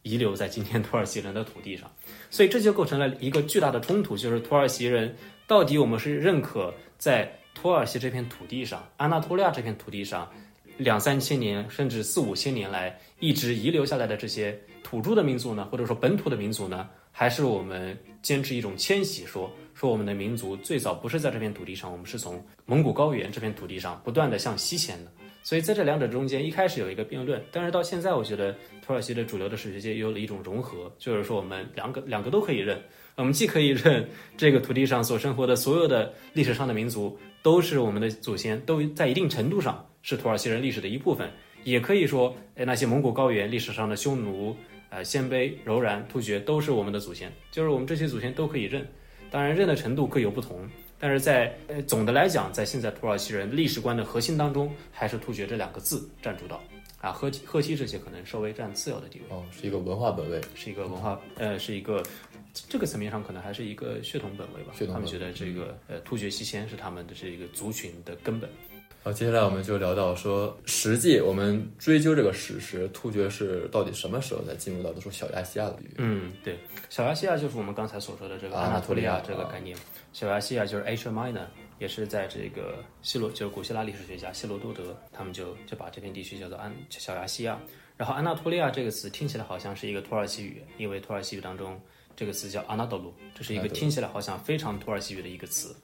遗留在今天土耳其人的土地上，所以这就构成了一个巨大的冲突，就是土耳其人到底我们是认可在土耳其这片土地上，安纳托利亚这片土地上，两三千年甚至四五千年来一直遗留下来的这些土著的民族呢，或者说本土的民族呢，还是我们坚持一种迁徙说，说我们的民族最早不是在这片土地上，我们是从蒙古高原这片土地上不断的向西迁的。所以在这两者中间，一开始有一个辩论，但是到现在，我觉得土耳其的主流的史学界有了一种融合，就是说我们两个两个都可以认，我们既可以认这个土地上所生活的所有的历史上的民族都是我们的祖先，都在一定程度上是土耳其人历史的一部分，也可以说，哎，那些蒙古高原历史上的匈奴、呃鲜卑、柔然、突厥都是我们的祖先，就是我们这些祖先都可以认，当然认的程度各有不同。但是在呃总的来讲，在现在土耳其人历史观的核心当中，还是突厥这两个字占主导，啊，赫梯赫梯这些可能稍微占次要的地位，哦，是一个文化本位，是一个文化呃是一个这个层面上可能还是一个血统本位吧。血统本位他们觉得这个呃突厥西迁是他们的这个族群的根本。好，接下来我们就聊到说，实际我们追究这个史实，突厥是到底什么时候才进入到说小亚细亚的领域？嗯，对，小亚细亚就是我们刚才所说的这个啊安纳托利亚这个概念。小亚细亚就是 Asia Minor，也是在这个希罗，就是古希腊历史学家希罗多德，他们就就把这片地区叫做安小亚细亚。然后安纳托利亚这个词听起来好像是一个土耳其语，因为土耳其语当中这个词叫阿纳多鲁，这是一个听起来好像非常土耳其语的一个词。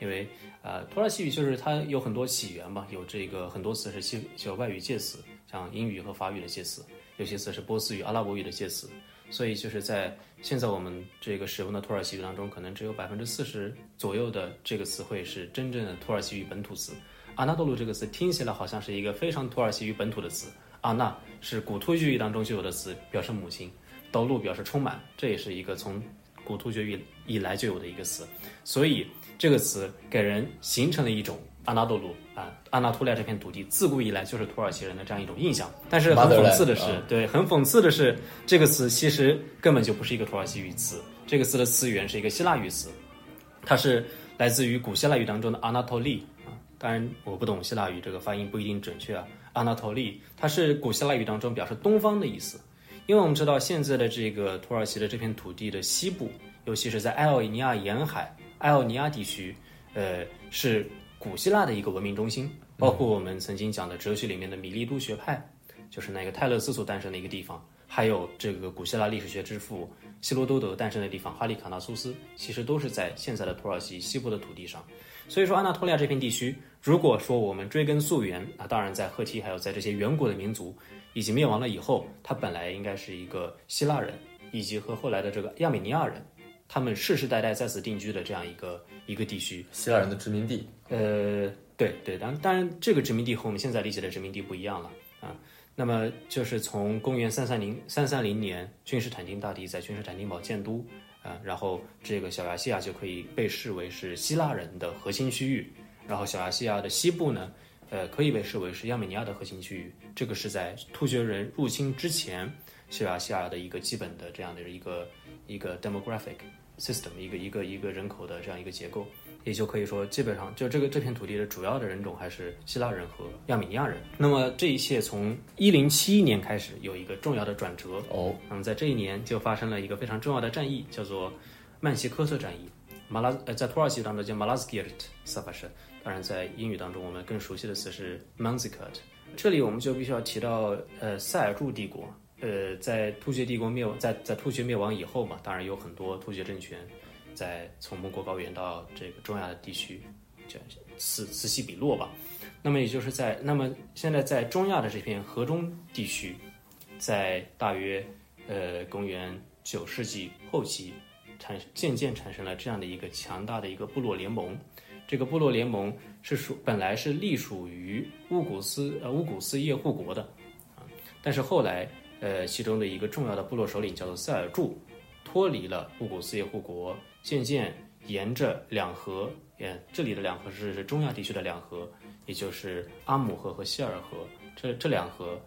因为呃，土耳其语就是它有很多起源嘛，有这个很多词是西就外语介词，像英语和法语的介词，有些词是波斯语、阿拉伯语的介词，所以就是在现在我们这个使用的土耳其语当中，可能只有百分之四十左右的这个词汇是真正的土耳其语本土词。阿纳多鲁这个词听起来好像是一个非常土耳其语本土的词，阿纳是古突厥语当中就有的词，表示母亲，道路表示充满，这也是一个从古突厥语以来就有的一个词，所以这个词给人形成了一种阿纳多卢啊，阿纳托利亚这片土地自古以来就是土耳其人的这样一种印象。但是很讽刺的是对，很讽刺的是，这个词其实根本就不是一个土耳其语词，这个词的词源是一个希腊语词，它是来自于古希腊语当中的阿纳托利啊。当然，我不懂希腊语，这个发音不一定准确啊。阿纳托利，它是古希腊语当中表示东方的意思。因为我们知道现在的这个土耳其的这片土地的西部，尤其是在爱奥尼亚沿海、埃奥尼亚地区，呃，是古希腊的一个文明中心，包括我们曾经讲的哲学里面的米利都学派，就是那个泰勒斯所诞生的一个地方，还有这个古希腊历史学之父希罗多德诞生的地方哈利卡纳苏斯，其实都是在现在的土耳其西部的土地上。所以说，安纳托利亚这片地区，如果说我们追根溯源，那当然在赫梯还有在这些远古的民族已经灭亡了以后，它本来应该是一个希腊人，以及和后来的这个亚美尼亚人，他们世世代代在此定居的这样一个一个地区。希腊人的殖民地，呃，对对，当当然这个殖民地和我们现在理解的殖民地不一样了啊。那么就是从公元三三零三三零年，君士坦丁大帝在君士坦丁堡建都啊，然后这个小亚细亚就可以被视为是希腊人的核心区域，然后小亚细亚的西部呢，呃，可以被视为是亚美尼亚的核心区域。这个是在突厥人入侵之前，小亚细亚的一个基本的这样的一个一个 demographic system，一个一个一个人口的这样一个结构。也就可以说，基本上就这个这片土地的主要的人种还是希腊人和亚美尼亚人。那么这一切从一零七一年开始有一个重要的转折。哦，那么在这一年就发生了一个非常重要的战役，叫做曼西科特战役。马拉呃，在土耳其当中叫 Malazgirt Savaş，当然在英语当中我们更熟悉的词是 Manzikert。这里我们就必须要提到呃塞尔柱帝国。呃，在突厥帝国灭亡，在在突厥灭亡以后嘛，当然有很多突厥政权在从蒙古高原到这个中亚的地区，这此此起彼落吧。那么也就是在那么现在在中亚的这片河中地区，在大约呃公元九世纪后期，产渐渐产生了这样的一个强大的一个部落联盟。这个部落联盟是属本来是隶属于乌古斯呃乌古斯叶护国的啊，但是后来呃其中的一个重要的部落首领叫做塞尔柱，脱离了乌古斯叶护国，渐渐沿着两河，呃这里的两河是是中亚地区的两河，也就是阿姆河和希尔河，这这两河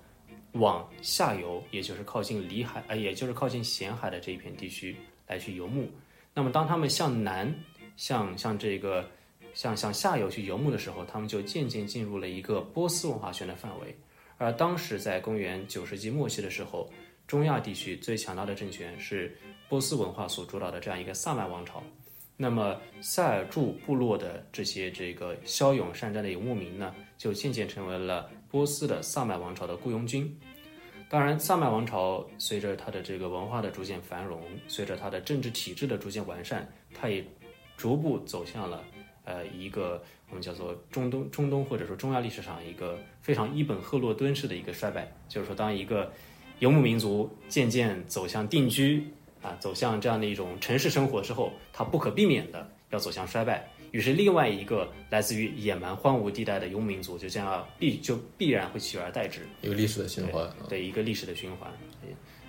往下游，也就是靠近里海，呃，也就是靠近咸海的这一片地区来去游牧。那么，当他们向南，向向这个向向下游去游牧的时候，他们就渐渐进入了一个波斯文化圈的范围。而当时在公元九世纪末期的时候，中亚地区最强大的政权是波斯文化所主导的这样一个萨满王朝。那么塞尔柱部落的这些这个骁勇善战的游牧民呢，就渐渐成为了波斯的萨满王朝的雇佣军。当然，萨满王朝随着它的这个文化的逐渐繁荣，随着它的政治体制的逐渐完善，它也逐步走向了呃一个我们叫做中东中东或者说中亚历史上一个非常伊本赫洛敦式的一个衰败。就是说，当一个游牧民族渐渐走向定居啊，走向这样的一种城市生活之后，它不可避免的要走向衰败。于是，另外一个来自于野蛮荒芜地带的游牧民族就这样必就必然会取而代之。一个历史的循环。对一个历史的循环。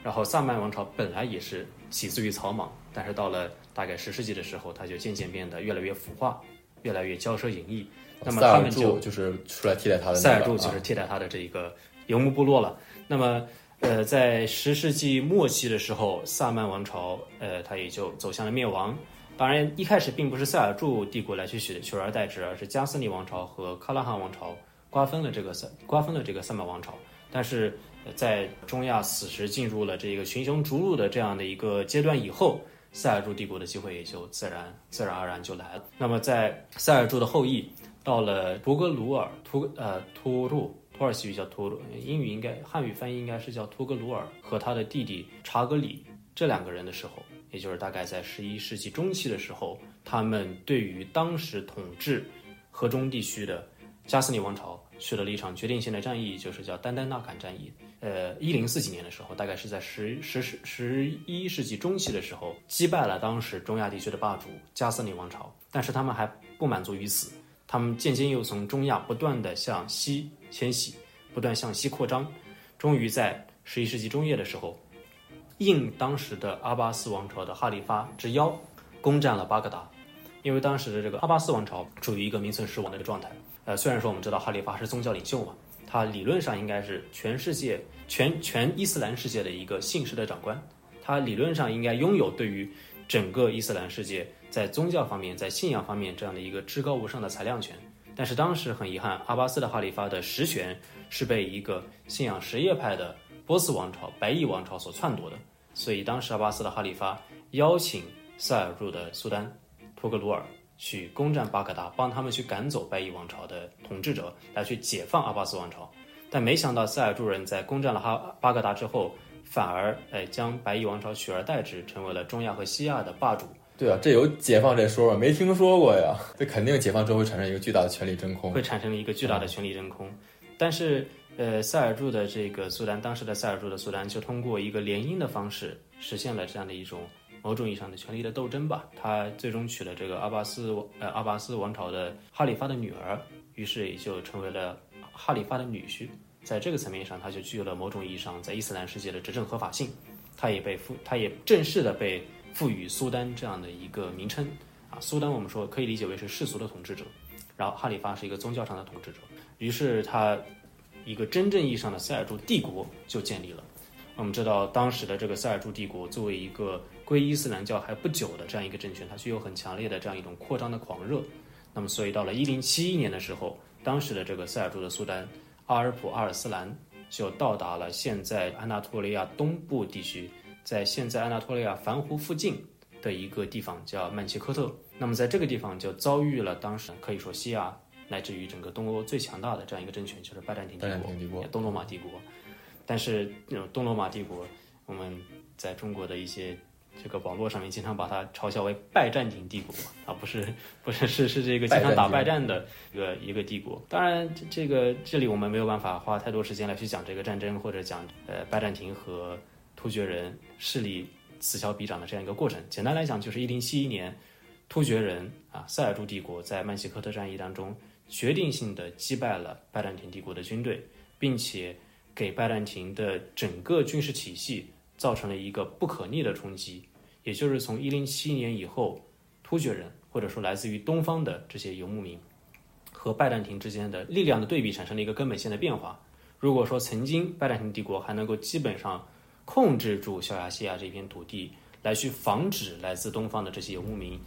然后萨曼王朝本来也是起自于草莽，但是到了大概十世纪的时候，它就渐渐变得越来越腐化，越来越骄奢淫逸。那么他们就就是出来替代他的、那个，塞尔柱就啊是替代他的这一个游牧部落了。那么呃，在十世纪末期的时候，萨曼王朝，呃，它也就走向了灭亡。当然，一开始并不是塞尔柱帝国来去取取而代之，而是加斯尼王朝和喀拉汗王朝瓜分了这个萨瓜分了这个萨曼王朝。但是在中亚此时进入了这个群雄逐鹿的这样的一个阶段以后，塞尔柱帝国的机会也就自然自然而然就来了。那么在塞尔柱的后裔到了图格鲁尔图呃突入土耳其语叫图鲁，英语应该汉语翻译应该是叫图格鲁尔和他的弟弟查格里这两个人的时候。也就是大概在十一世纪中期的时候，他们对于当时统治河中地区的加斯尼王朝取得了一场决定性的战役，就是叫丹丹纳坎战役。呃，一零四几年的时候，大概是在十十十十一世纪中期的时候，击败了当时中亚地区的霸主加斯尼王朝。但是他们还不满足于此，他们渐渐又从中亚不断的向西迁徙，不断向西扩张，终于在十一世纪中叶的时候。应当时的阿巴斯王朝的哈里发之邀，攻占了巴格达。因为当时的这个阿巴斯王朝处于一个名存实亡的一个状态。呃，虽然说我们知道哈里发是宗教领袖嘛，他理论上应该是全世界全全伊斯兰世界的一个信实的长官，他理论上应该拥有对于整个伊斯兰世界在宗教方面、在信仰方面这样的一个至高无上的裁量权。但是当时很遗憾，阿巴斯的哈里发的实权是被一个信仰什叶派的。波斯王朝、白翼王朝所篡夺的，所以当时阿巴斯的哈里发邀请塞尔柱的苏丹托格鲁尔去攻占巴格达，帮他们去赶走白翼王朝的统治者，来去解放阿巴斯王朝。但没想到塞尔柱人在攻占了哈巴格达之后，反而哎将白衣王朝取而代之，成为了中亚和西亚的霸主。对啊，这有解放这说吗？没听说过呀。这肯定解放之后会产生一个巨大的权力真空，会产生一个巨大的权力真空。但是。呃，塞尔柱的这个苏丹，当时的塞尔柱的苏丹就通过一个联姻的方式，实现了这样的一种某种意义上的权力的斗争吧。他最终娶了这个阿巴斯呃阿巴斯王朝的哈里发的女儿，于是也就成为了哈里发的女婿。在这个层面上，他就具有了某种意义上在伊斯兰世界的执政合法性。他也被赋，他也正式的被赋予苏丹这样的一个名称啊。苏丹我们说可以理解为是世俗的统治者，然后哈里发是一个宗教上的统治者。于是他。一个真正意义上的塞尔柱帝国就建立了。我们知道，当时的这个塞尔柱帝国作为一个归伊斯兰教还不久的这样一个政权，它具有很强烈的这样一种扩张的狂热。那么，所以到了一零七一年的时候，当时的这个塞尔柱的苏丹阿尔普阿尔斯兰就到达了现在安纳托利亚东部地区，在现在安纳托利亚凡湖附近的一个地方叫曼切科特。那么，在这个地方就遭遇了当时可以说西亚。乃至于整个东欧最强大的这样一个政权，就是拜占庭帝国，东罗马帝国。但是，东罗马帝国，我们在中国的一些这个网络上面经常把它嘲笑为拜占庭帝国啊，不是，*laughs* 不是，是是这个经常打败战的一个一个帝国。当然，这这个这里我们没有办法花太多时间来去讲这个战争，或者讲呃拜占庭和突厥人势力此消彼长的这样一个过程。简单来讲，就是一零七一年，突厥人啊塞尔柱帝国在曼西科特战役当中。决定性的击败了拜占庭帝国的军队，并且给拜占庭的整个军事体系造成了一个不可逆的冲击。也就是从一零七年以后，突厥人或者说来自于东方的这些游牧民和拜占庭之间的力量的对比产生了一个根本性的变化。如果说曾经拜占庭帝国还能够基本上控制住小亚细亚这片土地，来去防止来自东方的这些游牧民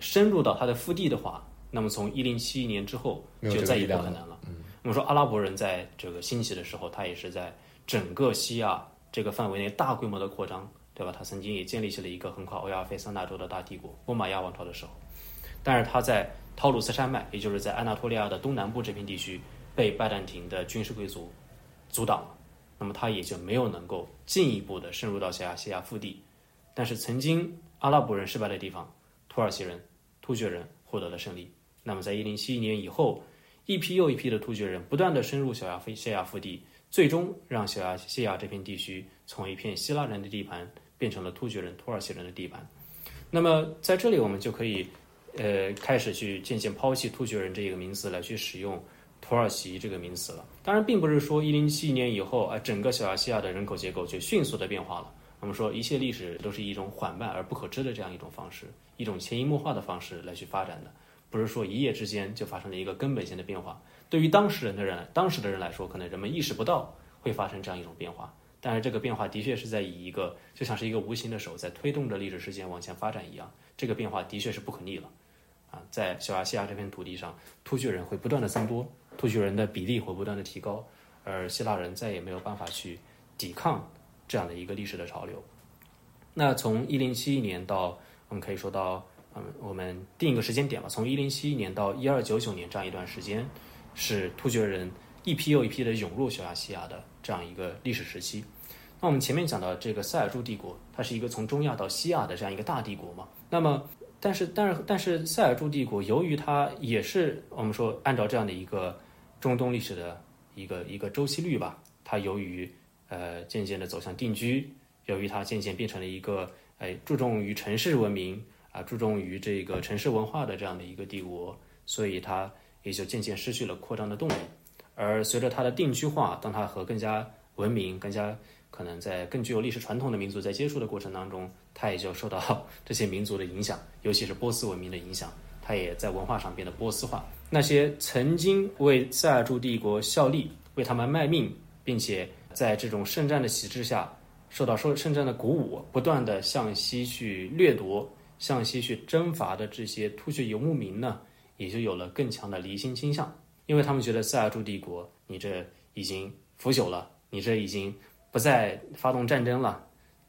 深入到他的腹地的话，那么从一零七一年之后就再也不可能了。我们说阿拉伯人在这个兴起的时候，他也是在整个西亚这个范围内大规模的扩张，对吧？他曾经也建立起了一个横跨欧亚非三大洲的大帝国——波马亚王朝的时候。但是他在陶鲁斯山脉，也就是在安纳托利亚的东南部这片地区，被拜占庭的军事贵族阻挡了。那么他也就没有能够进一步的深入到小亚细亚腹地。但是曾经阿拉伯人失败的地方，土耳其人、突厥人获得了胜利。那么，在一零七一年以后，一批又一批的突厥人不断的深入小亚非西亚腹地，最终让小亚细亚这片地区从一片希腊人的地盘变成了突厥人、土耳其人的地盘。那么，在这里我们就可以，呃，开始去渐渐抛弃突厥人这一个名词，来去使用土耳其这个名词了。当然，并不是说一零七一年以后啊，整个小亚细亚的人口结构就迅速的变化了。我们说，一切历史都是一种缓慢而不可知的这样一种方式，一种潜移默化的方式来去发展的。不是说一夜之间就发生了一个根本性的变化。对于当时人的人，当时的人来说，可能人们意识不到会发生这样一种变化。但是这个变化的确是在以一个就像是一个无形的手在推动着历史事件往前发展一样，这个变化的确是不可逆了。啊，在小亚细亚这片土地上，突厥人会不断的增多，突厥人的比例会不断的提高，而希腊人再也没有办法去抵抗这样的一个历史的潮流。那从一零七一年到我们可以说到，嗯，我们定一个时间点吧，从一零七一年到一二九九年这样一段时间，是突厥人一批又一批的涌入小亚细亚的这样一个历史时期。那我们前面讲到这个塞尔柱帝国，它是一个从中亚到西亚的这样一个大帝国嘛，那么。但是，但是，但是，塞尔柱帝国由于它也是我们说按照这样的一个中东历史的一个一个周期率吧，它由于呃渐渐的走向定居，由于它渐渐变成了一个哎注重于城市文明啊，注重于这个城市文化的这样的一个帝国，所以它也就渐渐失去了扩张的动力。而随着它的定居化，当它和更加文明、更加可能在更具有历史传统的民族在接触的过程当中，它也就受到 *laughs* 这些民族的影响，尤其是波斯文明的影响，它也在文化上变得波斯化。那些曾经为塞尔柱帝国效力、为他们卖命，并且在这种圣战的旗帜下受到受圣战的鼓舞，不断的向西去掠夺、向西去征伐的这些突厥游牧民呢，也就有了更强的离心倾向，因为他们觉得塞尔柱帝国，你这已经腐朽了，你这已经。不再发动战争了，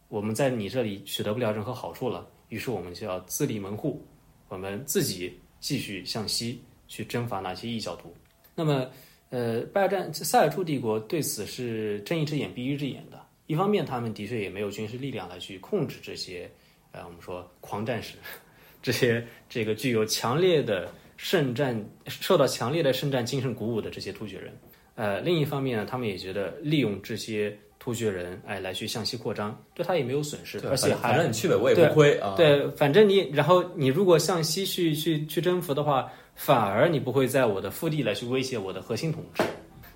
我们在你这里取得不了任何好处了，于是我们就要自立门户，我们自己继续向西去征伐那些异教徒。那么，呃，拜占塞尔柱帝国对此是睁一只眼闭一只眼的。一方面，他们的确也没有军事力量来去控制这些，呃，我们说狂战士，*laughs* 这些这个具有强烈的圣战、受到强烈的圣战精神鼓舞的这些突厥人。呃，另一方面呢，他们也觉得利用这些。突厥人哎，来去向西扩张，对他也没有损失，而且反正你去了我也不亏啊。对，反正你，然后你如果向西去去去征服的话，反而你不会在我的腹地来去威胁我的核心统治。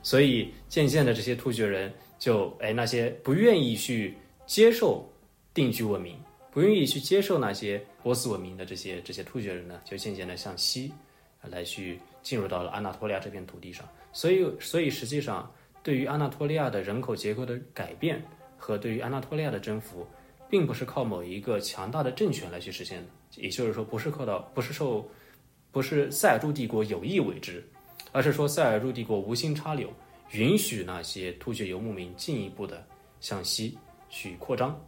所以渐渐的，这些突厥人就哎，那些不愿意去接受定居文明，不愿意去接受那些波斯文明的这些这些突厥人呢，就渐渐的向西来去进入到了安纳托利亚这片土地上。所以，所以实际上。对于安纳托利亚的人口结构的改变和对于安纳托利亚的征服，并不是靠某一个强大的政权来去实现的，也就是说，不是靠到，不是受，不是塞尔柱帝国有意为之，而是说塞尔柱帝国无心插柳，允许那些突厥游牧民进一步的向西去扩张，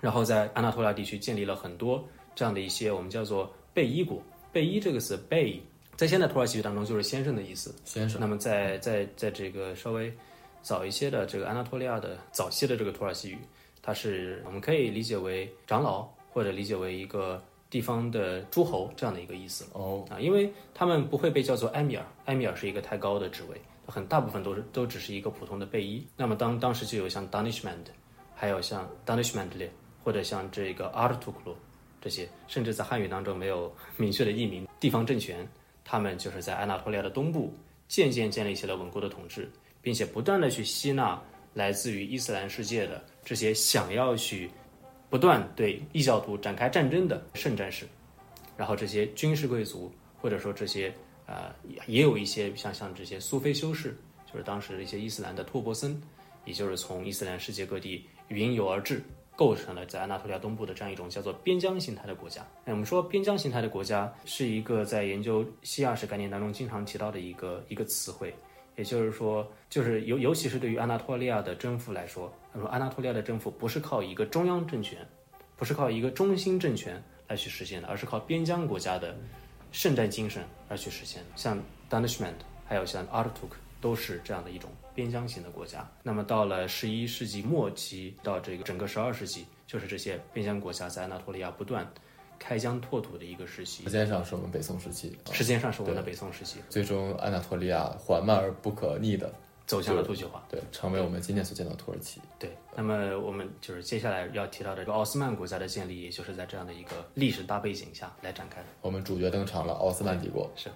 然后在安纳托利亚地区建立了很多这样的一些我们叫做贝伊国，贝伊这个词贝。在现代土耳其语当中，就是先生的意思。先生。那么在在在这个稍微早一些的这个安纳托利亚的早期的这个土耳其语，它是我们可以理解为长老，或者理解为一个地方的诸侯这样的一个意思。哦。啊，因为他们不会被叫做埃米尔，埃米尔是一个太高的职位，很大部分都是都只是一个普通的贝伊。那么当当时就有像 Danishmend，还有像 Danishmend 或者像这个 Artuklu 这些，甚至在汉语当中没有明确的译名，地方政权。他们就是在安纳托利亚的东部渐渐建立起了稳固的统治，并且不断的去吸纳来自于伊斯兰世界的这些想要去不断对异教徒展开战争的圣战士，然后这些军事贵族或者说这些呃也有一些像像这些苏菲修士，就是当时的一些伊斯兰的托钵僧，也就是从伊斯兰世界各地云游而至。构成了在安纳托利亚东部的这样一种叫做边疆形态的国家。那我们说边疆形态的国家是一个在研究西亚史概念当中经常提到的一个一个词汇，也就是说，就是尤尤其是对于安纳托利亚的征服来说，他说安纳托利亚的征服不是靠一个中央政权，不是靠一个中心政权来去实现的，而是靠边疆国家的圣战精神而去实现的。像 Danishmend，还有像 Artuk，都是这样的一种。边疆型的国家，那么到了十一世纪末期到这个整个十二世纪，就是这些边疆国家在安纳托利亚不断开疆拓土的一个时期。时间上是我们北宋时期，时间上是我们的北宋时期。最终，安纳托利亚缓慢而不可逆的走向了突厥化，对，成为我们今天所见到土耳其。对，那么我们就是接下来要提到的这个奥斯曼国家的建立，也就是在这样的一个历史大背景下来展开的。我们主角登场了，奥斯曼帝国是。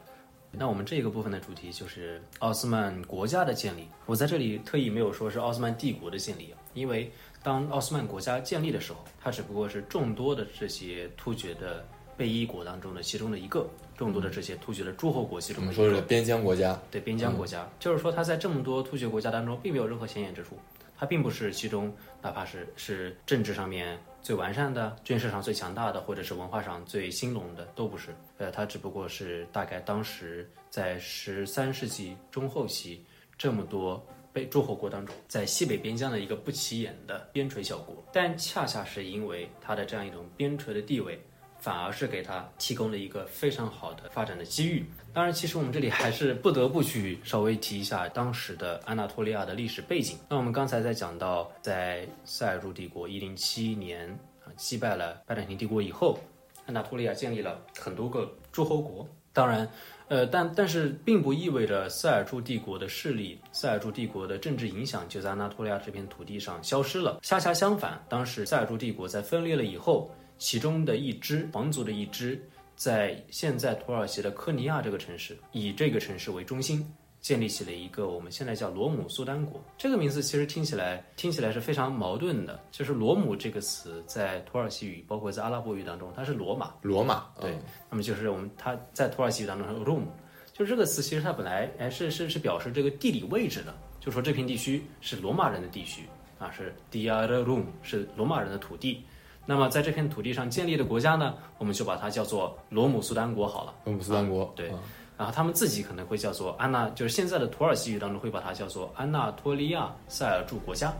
那我们这个部分的主题就是奥斯曼国家的建立。我在这里特意没有说是奥斯曼帝国的建立，因为当奥斯曼国家建立的时候，它只不过是众多的这些突厥的贝伊国当中的其中的一个，众多的这些突厥的诸侯国其中的一个。说是边疆国家。对边疆国家，就是说它在这么多突厥国家当中并没有任何显眼之处，它并不是其中哪怕是是政治上面最完善的、军事上最强大的，或者是文化上最兴隆的，都不是。呃，它只不过是大概当时在十三世纪中后期这么多被诸侯国当中，在西北边疆的一个不起眼的边陲小国，但恰恰是因为它的这样一种边陲的地位。反而是给它提供了一个非常好的发展的机遇。当然，其实我们这里还是不得不去稍微提一下当时的安纳托利亚的历史背景。那我们刚才在讲到，在塞尔柱帝国一零七年啊击败了拜占庭帝国以后，安纳托利亚建立了很多个诸侯国。当然，呃，但但是并不意味着塞尔柱帝国的势力、塞尔柱帝国的政治影响就在安纳托利亚这片土地上消失了。恰恰相反，当时塞尔柱帝国在分裂了以后。其中的一支皇族的一支，在现在土耳其的科尼亚这个城市，以这个城市为中心，建立起了一个我们现在叫罗姆苏丹国。这个名字其实听起来听起来是非常矛盾的，就是罗姆这个词在土耳其语，包括在阿拉伯语当中，它是罗马。罗马，对。那么就是我们它在土耳其语当中是 room，就是这个词其实它本来哎是是是表示这个地理位置的，就说这片地区是罗马人的地区啊，是 Diyar Rum，是罗马人的土地。那么在这片土地上建立的国家呢，我们就把它叫做罗姆苏丹国好了。罗姆苏丹国，对。然后他们自己可能会叫做安纳，就是现在的土耳其语当中会把它叫做安纳托利亚塞尔柱国家，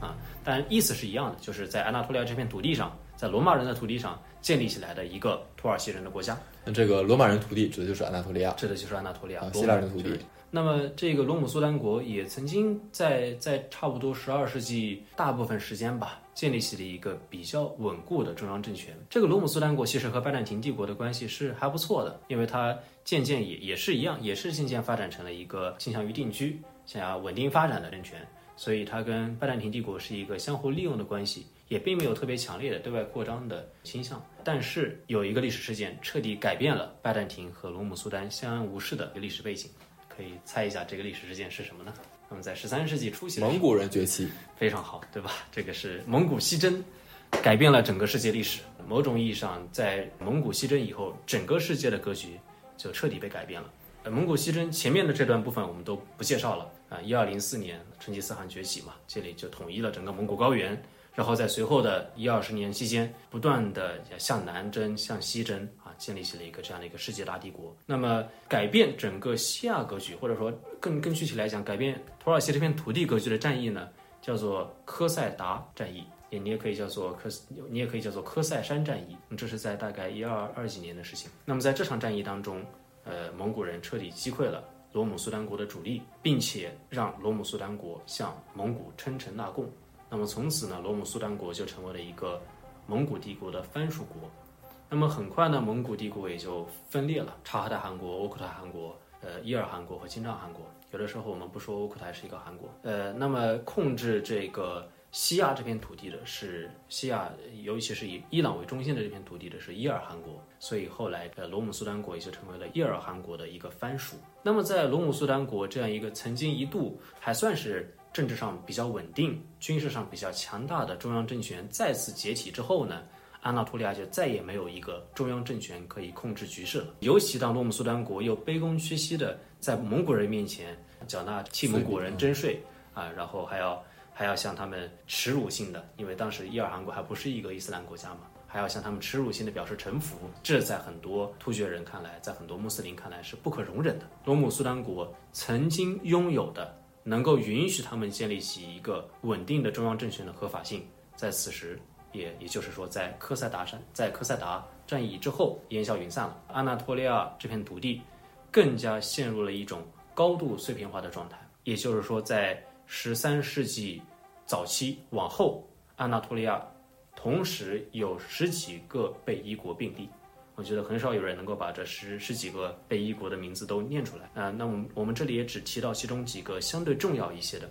啊，但意思是一样的，就是在安纳托利亚这片土地上，在罗马人的土地上建立起来的一个土耳其人的国家。那这个罗马人土地指的就是安纳托利亚，指的就是安纳托利亚，希腊人的土地。那么，这个罗姆苏丹国也曾经在在差不多十二世纪大部分时间吧，建立起了一个比较稳固的中央政权。这个罗姆苏丹国其实和拜占庭帝国的关系是还不错的，因为它渐渐也也是一样，也是渐渐发展成了一个倾向于定居、想要稳定发展的政权。所以它跟拜占庭帝国是一个相互利用的关系，也并没有特别强烈的对外扩张的倾向。但是有一个历史事件彻底改变了拜占庭和罗姆苏丹相安无事的一个历史背景。可以猜一下这个历史事件是什么呢？那么在十三世纪初期，蒙古人崛起，非常好，对吧？这个是蒙古西征，改变了整个世界历史。某种意义上，在蒙古西征以后，整个世界的格局就彻底被改变了。呃，蒙古西征前面的这段部分我们都不介绍了啊。一二零四年，成吉思汗崛起嘛，这里就统一了整个蒙古高原。然后在随后的一二十年期间，不断的向南征、向西征啊，建立起了一个这样的一个世界大帝国。那么改变整个西亚格局，或者说更更具体来讲，改变土耳其这片土地格局的战役呢，叫做科塞达战役，也你也可以叫做科，你也可以叫做科塞山战役。这是在大概一二二几年的事情。那么在这场战役当中，呃，蒙古人彻底击溃了罗姆苏丹国的主力，并且让罗姆苏丹国向蒙古称臣纳贡。那么从此呢，罗姆苏丹国就成为了一个蒙古帝国的藩属国。那么很快呢，蒙古帝国也就分裂了：察哈台汗国、窝阔台汗国、呃伊尔汗国和金帐汗国。有的时候我们不说窝阔台是一个汗国。呃，那么控制这个西亚这片土地的是西亚，尤其是以伊朗为中心的这片土地的是伊尔汗国。所以后来呃罗姆苏丹国也就成为了伊尔汗国的一个藩属。那么在罗姆苏丹国这样一个曾经一度还算是。政治上比较稳定、军事上比较强大的中央政权再次解体之后呢，安纳托利亚就再也没有一个中央政权可以控制局势了。尤其当罗姆苏丹国又卑躬屈膝的在蒙古人面前缴纳替蒙古人征税啊，然后还要还要向他们耻辱性的，因为当时伊尔汗国还不是一个伊斯兰国家嘛，还要向他们耻辱性的表示臣服，这在很多突厥人看来，在很多穆斯林看来是不可容忍的。罗姆苏丹国曾经拥有的。能够允许他们建立起一个稳定的中央政权的合法性，在此时，也也就是说，在科塞达山，在科塞达战役之后烟消云散了。安纳托利亚这片土地更加陷入了一种高度碎片化的状态。也就是说，在十三世纪早期往后，安纳托利亚同时有十几个被一国并立。我觉得很少有人能够把这十十几个被一国的名字都念出来啊。那我们我们这里也只提到其中几个相对重要一些的。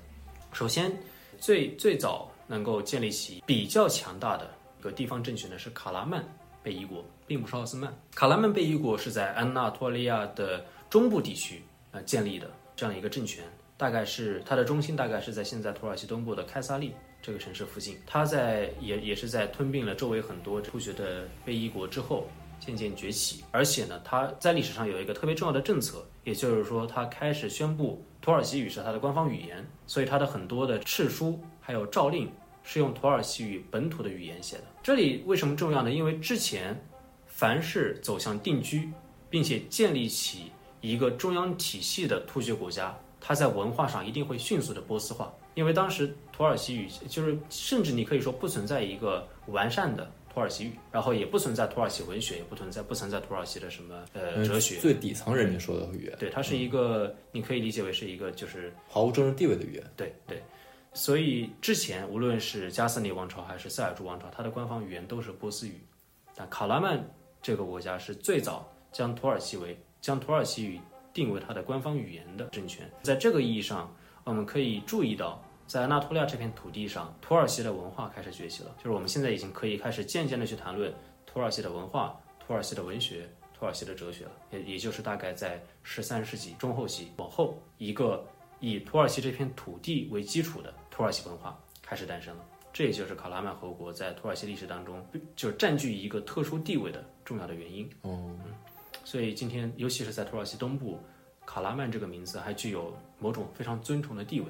首先，最最早能够建立起比较强大的一个地方政权的是卡拉曼贝伊国，并不是奥斯曼。卡拉曼贝伊国是在安纳托利亚的中部地区呃建立的这样一个政权，大概是它的中心大概是在现在土耳其东部的开萨利这个城市附近。它在也也是在吞并了周围很多突厥的贝伊国之后。渐渐崛起，而且呢，它在历史上有一个特别重要的政策，也就是说，他开始宣布土耳其语是他的官方语言，所以他的很多的敕书还有诏令是用土耳其语本土的语言写的。这里为什么重要呢？因为之前凡是走向定居，并且建立起一个中央体系的突厥国家，它在文化上一定会迅速的波斯化，因为当时土耳其语就是甚至你可以说不存在一个完善的土耳其语，然后也不存在土耳其文学，也不存在不存在土耳其的什么呃哲学，最底层人民说的语言，对，它是一个你可以理解为是一个就是毫无政治地位的语言。对对，所以之前无论是加斯尼王朝还是塞尔柱王朝，它的官方语言都是波斯语，但卡拉曼这个国家是最早将土耳其为将土耳其语定为它的官方语言的政权。在这个意义上，我们可以注意到，在安纳托利亚这片土地上，土耳其的文化开始崛起了。就是我们现在已经可以开始渐渐的去谈论土耳其的文化、土耳其的文学、土耳其的哲学了。也也就是大概在十三世纪中后期往后，一个以土耳其这片土地为基础的土耳其文化开始诞生了。这也就是卡拉曼侯国在土耳其历史当中就占据一个特殊地位的重要的原因。哦，所以今天，尤其是在土耳其东部，卡拉曼这个名字还具有某种非常尊崇的地位。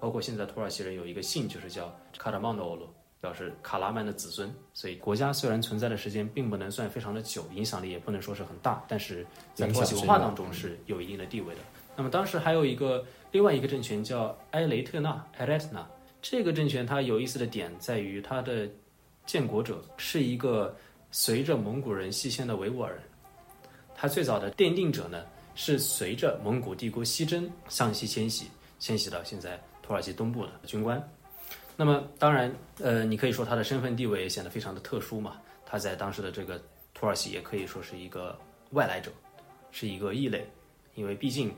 包括现在土耳其人有一个姓，就是叫卡拉曼的欧罗，表示卡拉曼的子孙。所以国家虽然存在的时间并不能算非常的久，影响力也不能说是很大，但是在土耳其文化当中是有一定的地位的。那么当时还有一个另外一个政权叫埃雷特纳 e r e t n a 这个政权它有意思的点在于它的建国者是一个随着蒙古人西迁的维吾尔人。它最早的奠定者呢，是随着蒙古帝国西征向西迁徙，迁徙到现在土耳其东部的军官。那么，当然，呃，你可以说他的身份地位显得非常的特殊嘛。他在当时的这个土耳其也可以说是一个外来者，是一个异类，因为毕竟，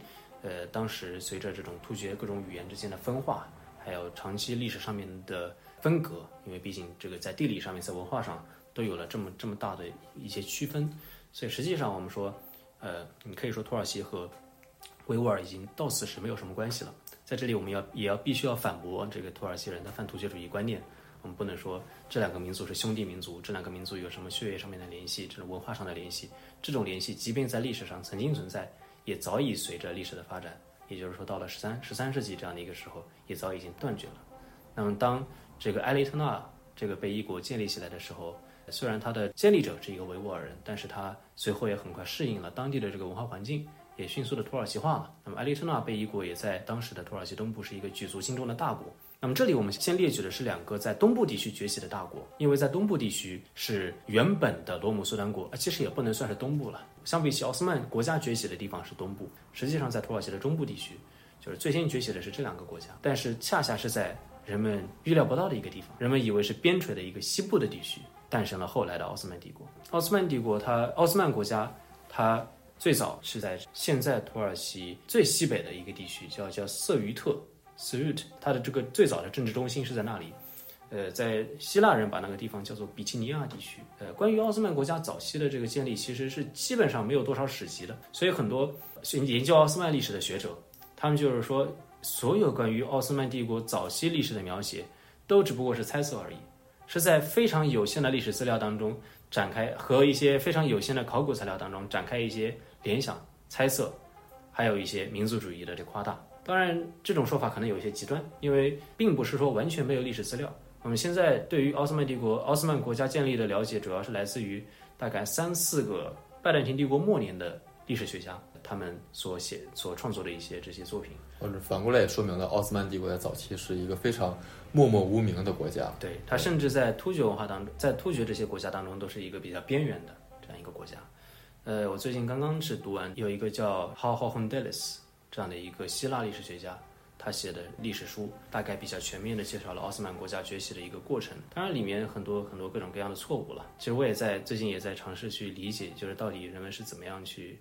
呃，当时随着这种突厥各种语言之间的分化，还有长期历史上面的分隔，因为毕竟这个在地理上面，在文化上都有了这么这么大的一些区分。所以实际上，我们说，呃，你可以说土耳其和维吾尔已经到此时没有什么关系了。在这里，我们要也要必须要反驳这个土耳其人的泛突厥主义观念。我们不能说这两个民族是兄弟民族，这两个民族有什么血液上面的联系，这种文化上的联系。这种联系，即便在历史上曾经存在，也早已随着历史的发展，也就是说，到了十三十三世纪这样的一个时候，也早已经断绝了。那么，当这个埃雷特纳这个贝伊国建立起来的时候，虽然他的建立者是一个维吾尔人，但是他随后也很快适应了当地的这个文化环境，也迅速的土耳其化了。那么埃雷特纳贝伊国也在当时的土耳其东部是一个举足轻重的大国。那么这里我们先列举的是两个在东部地区崛起的大国，因为在东部地区是原本的罗姆苏丹国，其实也不能算是东部了。相比起奥斯曼国家崛起的地方是东部，实际上在土耳其的中部地区，就是最先崛起的是这两个国家，但是恰恰是在人们预料不到的一个地方，人们以为是边陲的一个西部的地区。诞生了后来的奥斯曼帝国。奥斯曼帝国，它奥斯曼国家，它最早是在现在土耳其最西北的一个地区，叫叫色于特 s u t 它的这个最早的政治中心是在那里。呃，在希腊人把那个地方叫做比基尼亚地区。呃，关于奥斯曼国家早期的这个建立，其实是基本上没有多少史籍的，所以很多研究奥斯曼历史的学者，他们就是说，所有关于奥斯曼帝国早期历史的描写，都只不过是猜测而已。是在非常有限的历史资料当中展开，和一些非常有限的考古材料当中展开一些联想、猜测，还有一些民族主义的这夸大。当然，这种说法可能有些极端，因为并不是说完全没有历史资料。我们现在对于奥斯曼帝国、奥斯曼国家建立的了解，主要是来自于大概三四个拜占庭帝国末年的历史学家他们所写、所创作的一些这些作品。或者反过来也说明了奥斯曼帝国在早期是一个非常默默无名的国家。对，它甚至在突厥文化当中，在突厥这些国家当中，都是一个比较边缘的这样一个国家。呃，我最近刚刚是读完有一个叫 h a h o h o n d e l i s 这样的一个希腊历史学家，他写的历史书，大概比较全面的介绍了奥斯曼国家崛起的一个过程。当然，里面很多很多各种各样的错误了。其实我也在最近也在尝试去理解，就是到底人们是怎么样去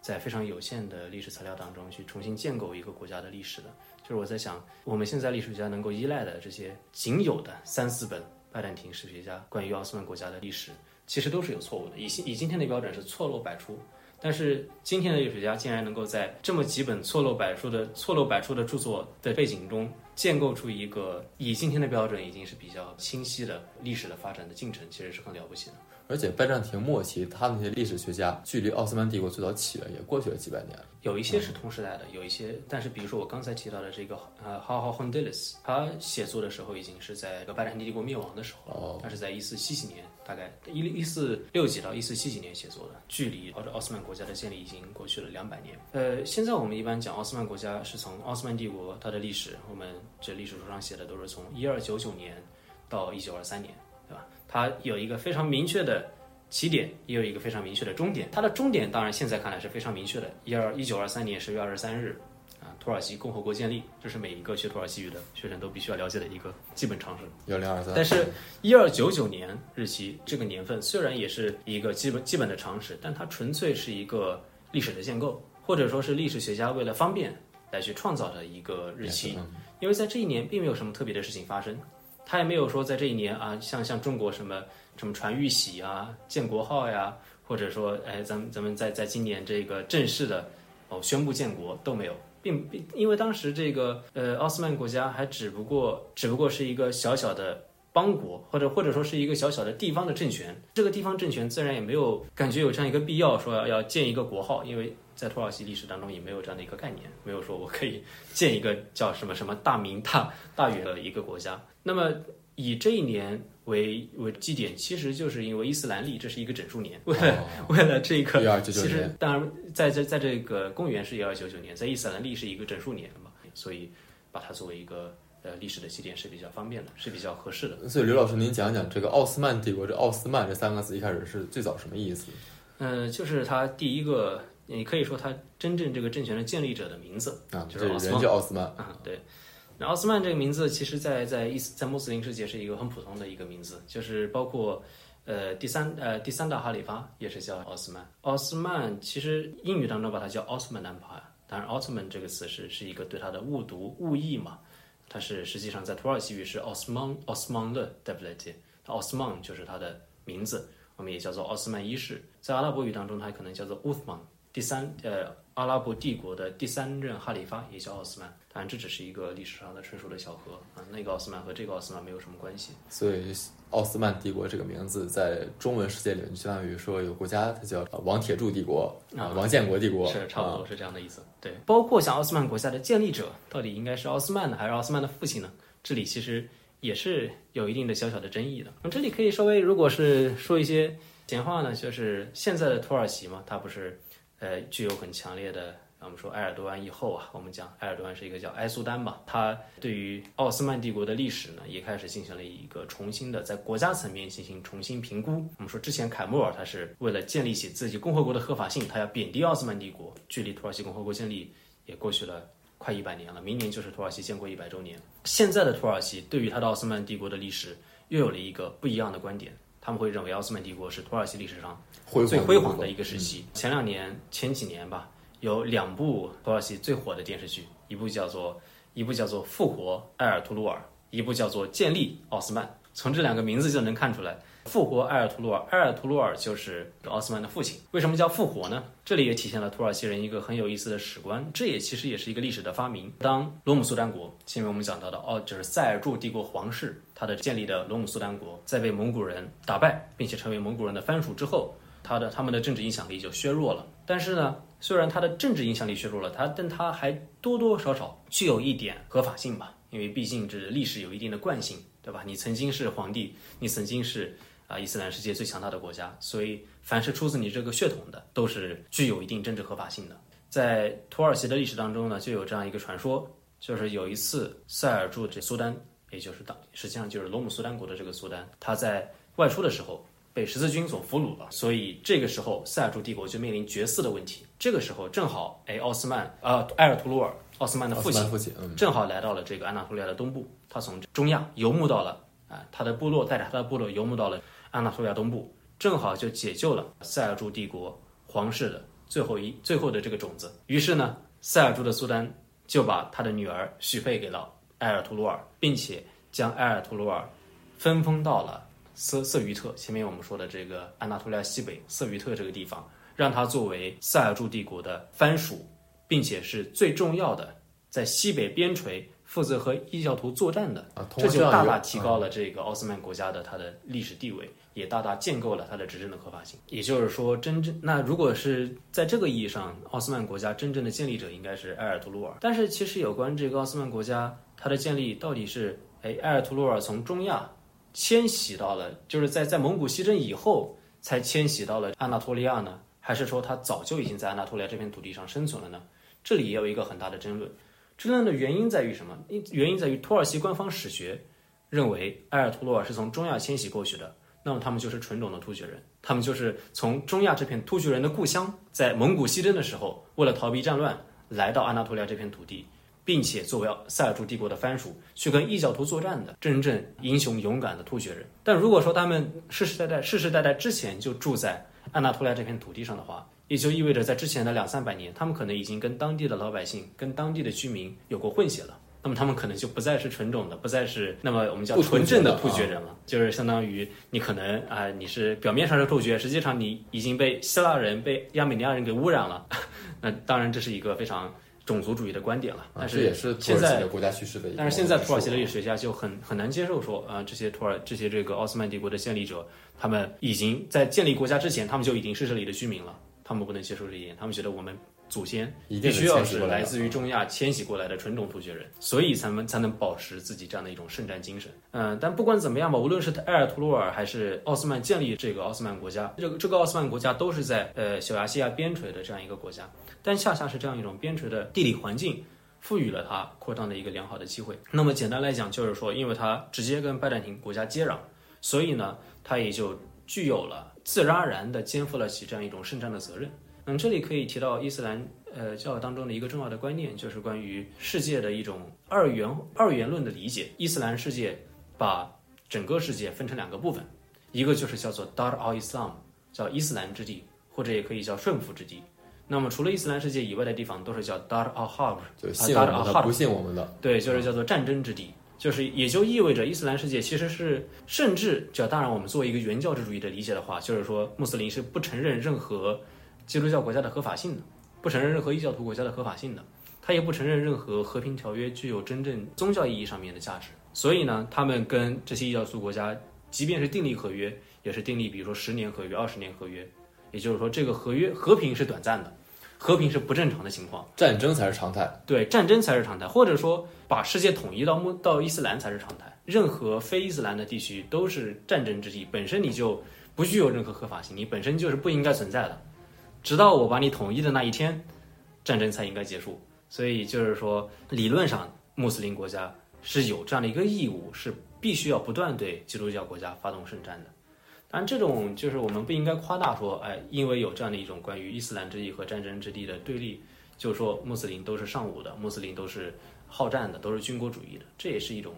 在非常有限的历史材料当中去重新建构一个国家的历史的。就是我在想，我们现在历史学家能够依赖的这些仅有的三四本拜占庭史学家关于奥斯曼国家的历史，其实都是有错误的。以以今天的标准是错漏百出，但是今天的艺术家竟然能够在这么几本错漏百出的错漏百出的著作的背景中，建构出一个以今天的标准已经是比较清晰的历史的发展的进程，其实是很了不起的。而且拜占庭末期，他那些历史学家距离奥斯曼帝国最早起源也过去了几百年了。有一些是同时代的，有一些，但是比如说我刚才提到的这个呃哈哈亨德利斯，他写作的时候已经是在拜占庭帝国灭亡的时候了，他是在一四七几年，大概一一四六几到一四七几年写作的，距离奥奥斯曼国家的建立已经过去了两百年。呃，现在我们一般讲奥斯曼国家是从奥斯曼帝国它的历史，我们这历史书上写的都是从一二九九年到一九二三年？它有一个非常明确的。起点也有一个非常明确的终点，它的终点当然现在看来是非常明确的。一二一九二三年十月二十三日，啊，土耳其共和国建立，这是每一个学土耳其语的学生都必须要了解的一个基本常识。幺零二三。但是，一二九九年日期这个年份虽然也是一个基本基本的常识，但它纯粹是一个历史的建构，或者说是历史学家为了方便来去创造的一个日期，因为在这一年并没有什么特别的事情发生，他也没有说在这一年啊，像像中国什么。什么传玉玺啊、建国号呀，或者说，哎，咱们咱们在在今年这个正式的哦宣布建国都没有，并并因为当时这个呃奥斯曼国家还只不过只不过是一个小小的邦国，或者或者说是一个小小的地方的政权，这个地方政权自然也没有感觉有这样一个必要说要建一个国号，因为在土耳其历史当中也没有这样的一个概念，没有说我可以建一个叫什么什么大明大大元的一个国家。那么以这一年。为为基点，其实就是因为伊斯兰历，这是一个整数年。为了 *laughs* 为了这个，其实当然在这在这个公元是一二九九年，在伊斯兰历是一个整数年嘛，所以把它作为一个呃历史的起点是比较方便的，是比较合适的。所以刘老师，您讲讲这个奥斯曼帝国，这奥斯曼这三个字一开始是最早什么意思？嗯，就是他第一个，你可以说他真正这个政权的建立者的名字啊，就是人叫奥斯曼啊，对。奥斯曼这个名字，其实，在在伊斯在穆斯林世界是一个很普通的一个名字，就是包括，呃，第三呃第三大哈里发也是叫奥斯曼。奥斯曼其实英语当中把它叫奥斯曼 Empire，当然奥斯曼这个词是是一个对它的误读误译嘛，它是实际上在土耳其语是奥斯曼奥斯曼的 d e v l t 奥斯曼就是它的名字，我们也叫做奥斯曼一世。在阿拉伯语当中，它可能叫做乌斯曼。第三，呃，阿拉伯帝国的第三任哈里发也叫奥斯曼，当然这只是一个历史上的纯属的巧合啊，那个奥斯曼和这个奥斯曼没有什么关系。所以，奥斯曼帝国这个名字在中文世界里面，相当于说有国家它叫王铁柱帝国啊，王建国帝国是差不多是这样的意思。对，包括像奥斯曼国家的建立者到底应该是奥斯曼呢，还是奥斯曼的父亲呢？这里其实也是有一定的小小的争议的。那这里可以稍微，如果是说一些闲话呢，就是现在的土耳其嘛，它不是。呃，具有很强烈的，我们说埃尔多安以后啊，我们讲埃尔多安是一个叫埃苏丹嘛，他对于奥斯曼帝国的历史呢，也开始进行了一个重新的在国家层面进行重新评估。我们说之前凯末尔他是为了建立起自己共和国的合法性，他要贬低奥斯曼帝国，距离土耳其共和国建立也过去了快一百年了，明年就是土耳其建国一百周年。现在的土耳其对于他的奥斯曼帝国的历史又有了一个不一样的观点。他们会认为奥斯曼帝国是土耳其历史上最辉煌的一个时期。前两年、前几年吧，有两部土耳其最火的电视剧，一部叫做一部叫做《复活埃尔图鲁尔》，一部叫做《建立奥斯曼》。从这两个名字就能看出来。复活埃尔图鲁尔，埃尔图鲁尔就是奥斯曼的父亲。为什么叫复活呢？这里也体现了土耳其人一个很有意思的史观，这也其实也是一个历史的发明。当罗姆苏丹国，前面我们讲到的哦，就是塞尔柱帝国皇室，他的建立的罗姆苏丹国，在被蒙古人打败，并且成为蒙古人的藩属之后，他的他们的政治影响力就削弱了。但是呢，虽然他的政治影响力削弱了，他但他还多多少少具有一点合法性吧，因为毕竟这历史有一定的惯性，对吧？你曾经是皇帝，你曾经是。啊，伊斯兰世界最强大的国家，所以凡是出自你这个血统的，都是具有一定政治合法性的。在土耳其的历史当中呢，就有这样一个传说，就是有一次塞尔柱这苏丹，也就是当实际上就是罗姆苏丹国的这个苏丹，他在外出的时候被十字军所俘虏了，所以这个时候塞尔柱帝国就面临绝嗣的问题。这个时候正好，哎，奥斯曼啊，埃尔图鲁尔，奥斯曼的父亲，正好来到了这个安纳托利亚的东部，他从中亚游牧到了啊，他的部落带着他的部落游牧到了。安纳托利亚东部正好就解救了塞尔柱帝国皇室的最后一最后的这个种子。于是呢，塞尔柱的苏丹就把他的女儿许配给了埃尔图鲁尔，并且将埃尔图鲁尔分封到了色色于特。前面我们说的这个安纳托利亚西北色于特这个地方，让他作为塞尔柱帝国的藩属，并且是最重要的在西北边陲负责和异教徒作战的，这就大大提高了这个奥斯曼国家的它的历史地位，也大大建构了它的执政的合法性。也就是说，真正那如果是在这个意义上，奥斯曼国家真正的建立者应该是埃尔图鲁尔。但是其实有关这个奥斯曼国家它的建立到底是，哎，埃尔图鲁尔从中亚迁徙到了，就是在在蒙古西征以后才迁徙到了安纳托利亚呢，还是说他早就已经在安纳托利亚这片土地上生存了呢？这里也有一个很大的争论。争论的原因在于什么？因原因在于土耳其官方史学认为埃尔图鲁尔是从中亚迁徙过去的，那么他们就是纯种的突厥人，他们就是从中亚这片突厥人的故乡，在蒙古西征的时候，为了逃避战乱，来到安纳托利亚这片土地，并且作为塞尔柱帝国的藩属，去跟异教徒作战的真正英雄勇敢的突厥人。但如果说他们世世代代、世世代代之前就住在安纳托利亚这片土地上的话，也就意味着在之前的两三百年，他们可能已经跟当地的老百姓、跟当地的居民有过混血了。那么他们可能就不再是纯种的，不再是那么我们叫不纯正的的突厥人了，就是相当于你可能啊、你是表面上是突厥，实际上你已经被希腊人、被亚美尼亚人给污染了。*laughs* 那当然这是一个非常种族主义的观点了，但是也是现在的国家叙事的。但是现在土耳其的历史学家就很很难接受说，啊、这些土耳这些这个奥斯曼帝国的建立者，他们已经在建立国家之前，他们就已经是这里的居民了，他们不能接受这一点，他们觉得我们祖先一定是必须要是来自于中亚迁徙过来的纯种突厥人，所以才能才能保持自己这样的一种圣战精神。嗯、但不管怎么样吧，无论是埃尔图鲁尔还是奥斯曼建立这个奥斯曼国家，这个这个奥斯曼国家都是在呃小亚细亚边陲的这样一个国家，但恰恰是这样一种边陲的地理环境。赋予了它扩张的一个良好的机会。那么简单来讲，就是说，因为它直接跟拜占庭国家接壤，所以呢，它也就具有了自然而然的肩负了起这样一种圣战的责任。嗯，这里可以提到伊斯兰呃教当中的一个重要的观念，就是关于世界的一种二元二元论的理解。伊斯兰世界把整个世界分成两个部分，一个就是叫做 Dar al Islam，叫伊斯兰之地，或者也可以叫顺服之地。那么除了伊斯兰世界以外的地方，都是叫 Dar al Harb，就信我们啊的，不信我们的，对，就是叫做战争之地，就是也就意味着伊斯兰世界其实是，甚至这当然我们作为一个原教旨主义的理解的话，就是说穆斯林是不承认任何基督教国家的合法性的，不承认任何异教徒国家的合法性的，他也不承认任何和平条约具有真正宗教意义上面的价值。所以呢，他们跟这些异教徒国家，即便是订立合约，也是订立比如说十年合约、二十年合约，也就是说这个合约和平是短暂的，和平是不正常的情况。战争才是常态。对，战争才是常态，或者说把世界统一到穆到伊斯兰才是常态。任何非伊斯兰的地区都是战争之地，本身你就不具有任何合法性，你本身就是不应该存在的。直到我把你统一的那一天，战争才应该结束。所以就是说，理论上穆斯林国家是有这样的一个义务，是必须要不断对基督教国家发动圣战的。当然，这种就是我们不应该夸大说，哎，因为有这样的一种关于伊斯兰之地和战争之地的对立，就是说穆斯林都是尚武的，穆斯林都是好战的，都是军国主义的，这也是一种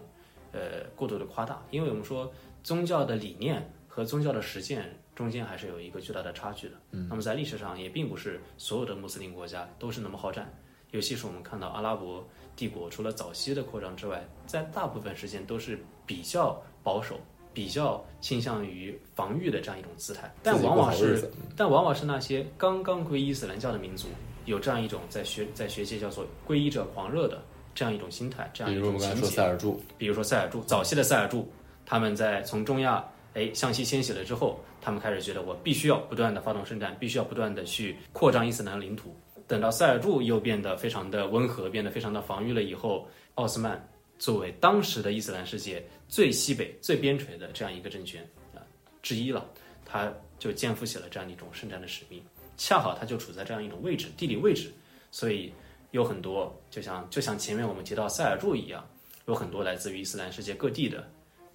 呃过度的夸大。因为我们说宗教的理念和宗教的实践中间还是有一个巨大的差距的。嗯，那么在历史上也并不是所有的穆斯林国家都是那么好战，尤其是我们看到阿拉伯帝国除了早期的扩张之外，在大部分时间都是比较保守。比较倾向于防御的这样一种姿态，但往往是但往往是那些刚刚皈依伊斯兰教的民族，有这样一种在学在学界叫做皈依者狂热的这样一种心态，这样比一如我们刚才说种情节。塞尔柱，比如说塞尔柱，早期的塞尔柱，他们在从中亚哎向西迁徙了之后，他们开始觉得我必须要不断的发动圣战，必须要不断的去扩张伊斯兰领土。等到塞尔柱又变得非常的温和，变得非常的防御了以后，奥斯曼作为当时的伊斯兰世界最西北、最边陲的这样一个政权啊之一了，他就肩负起了这样一种圣战的使命。恰好他就处在这样一种位置，地理位置，所以有很多就像就像前面我们提到塞尔柱一样，有很多来自于伊斯兰世界各地的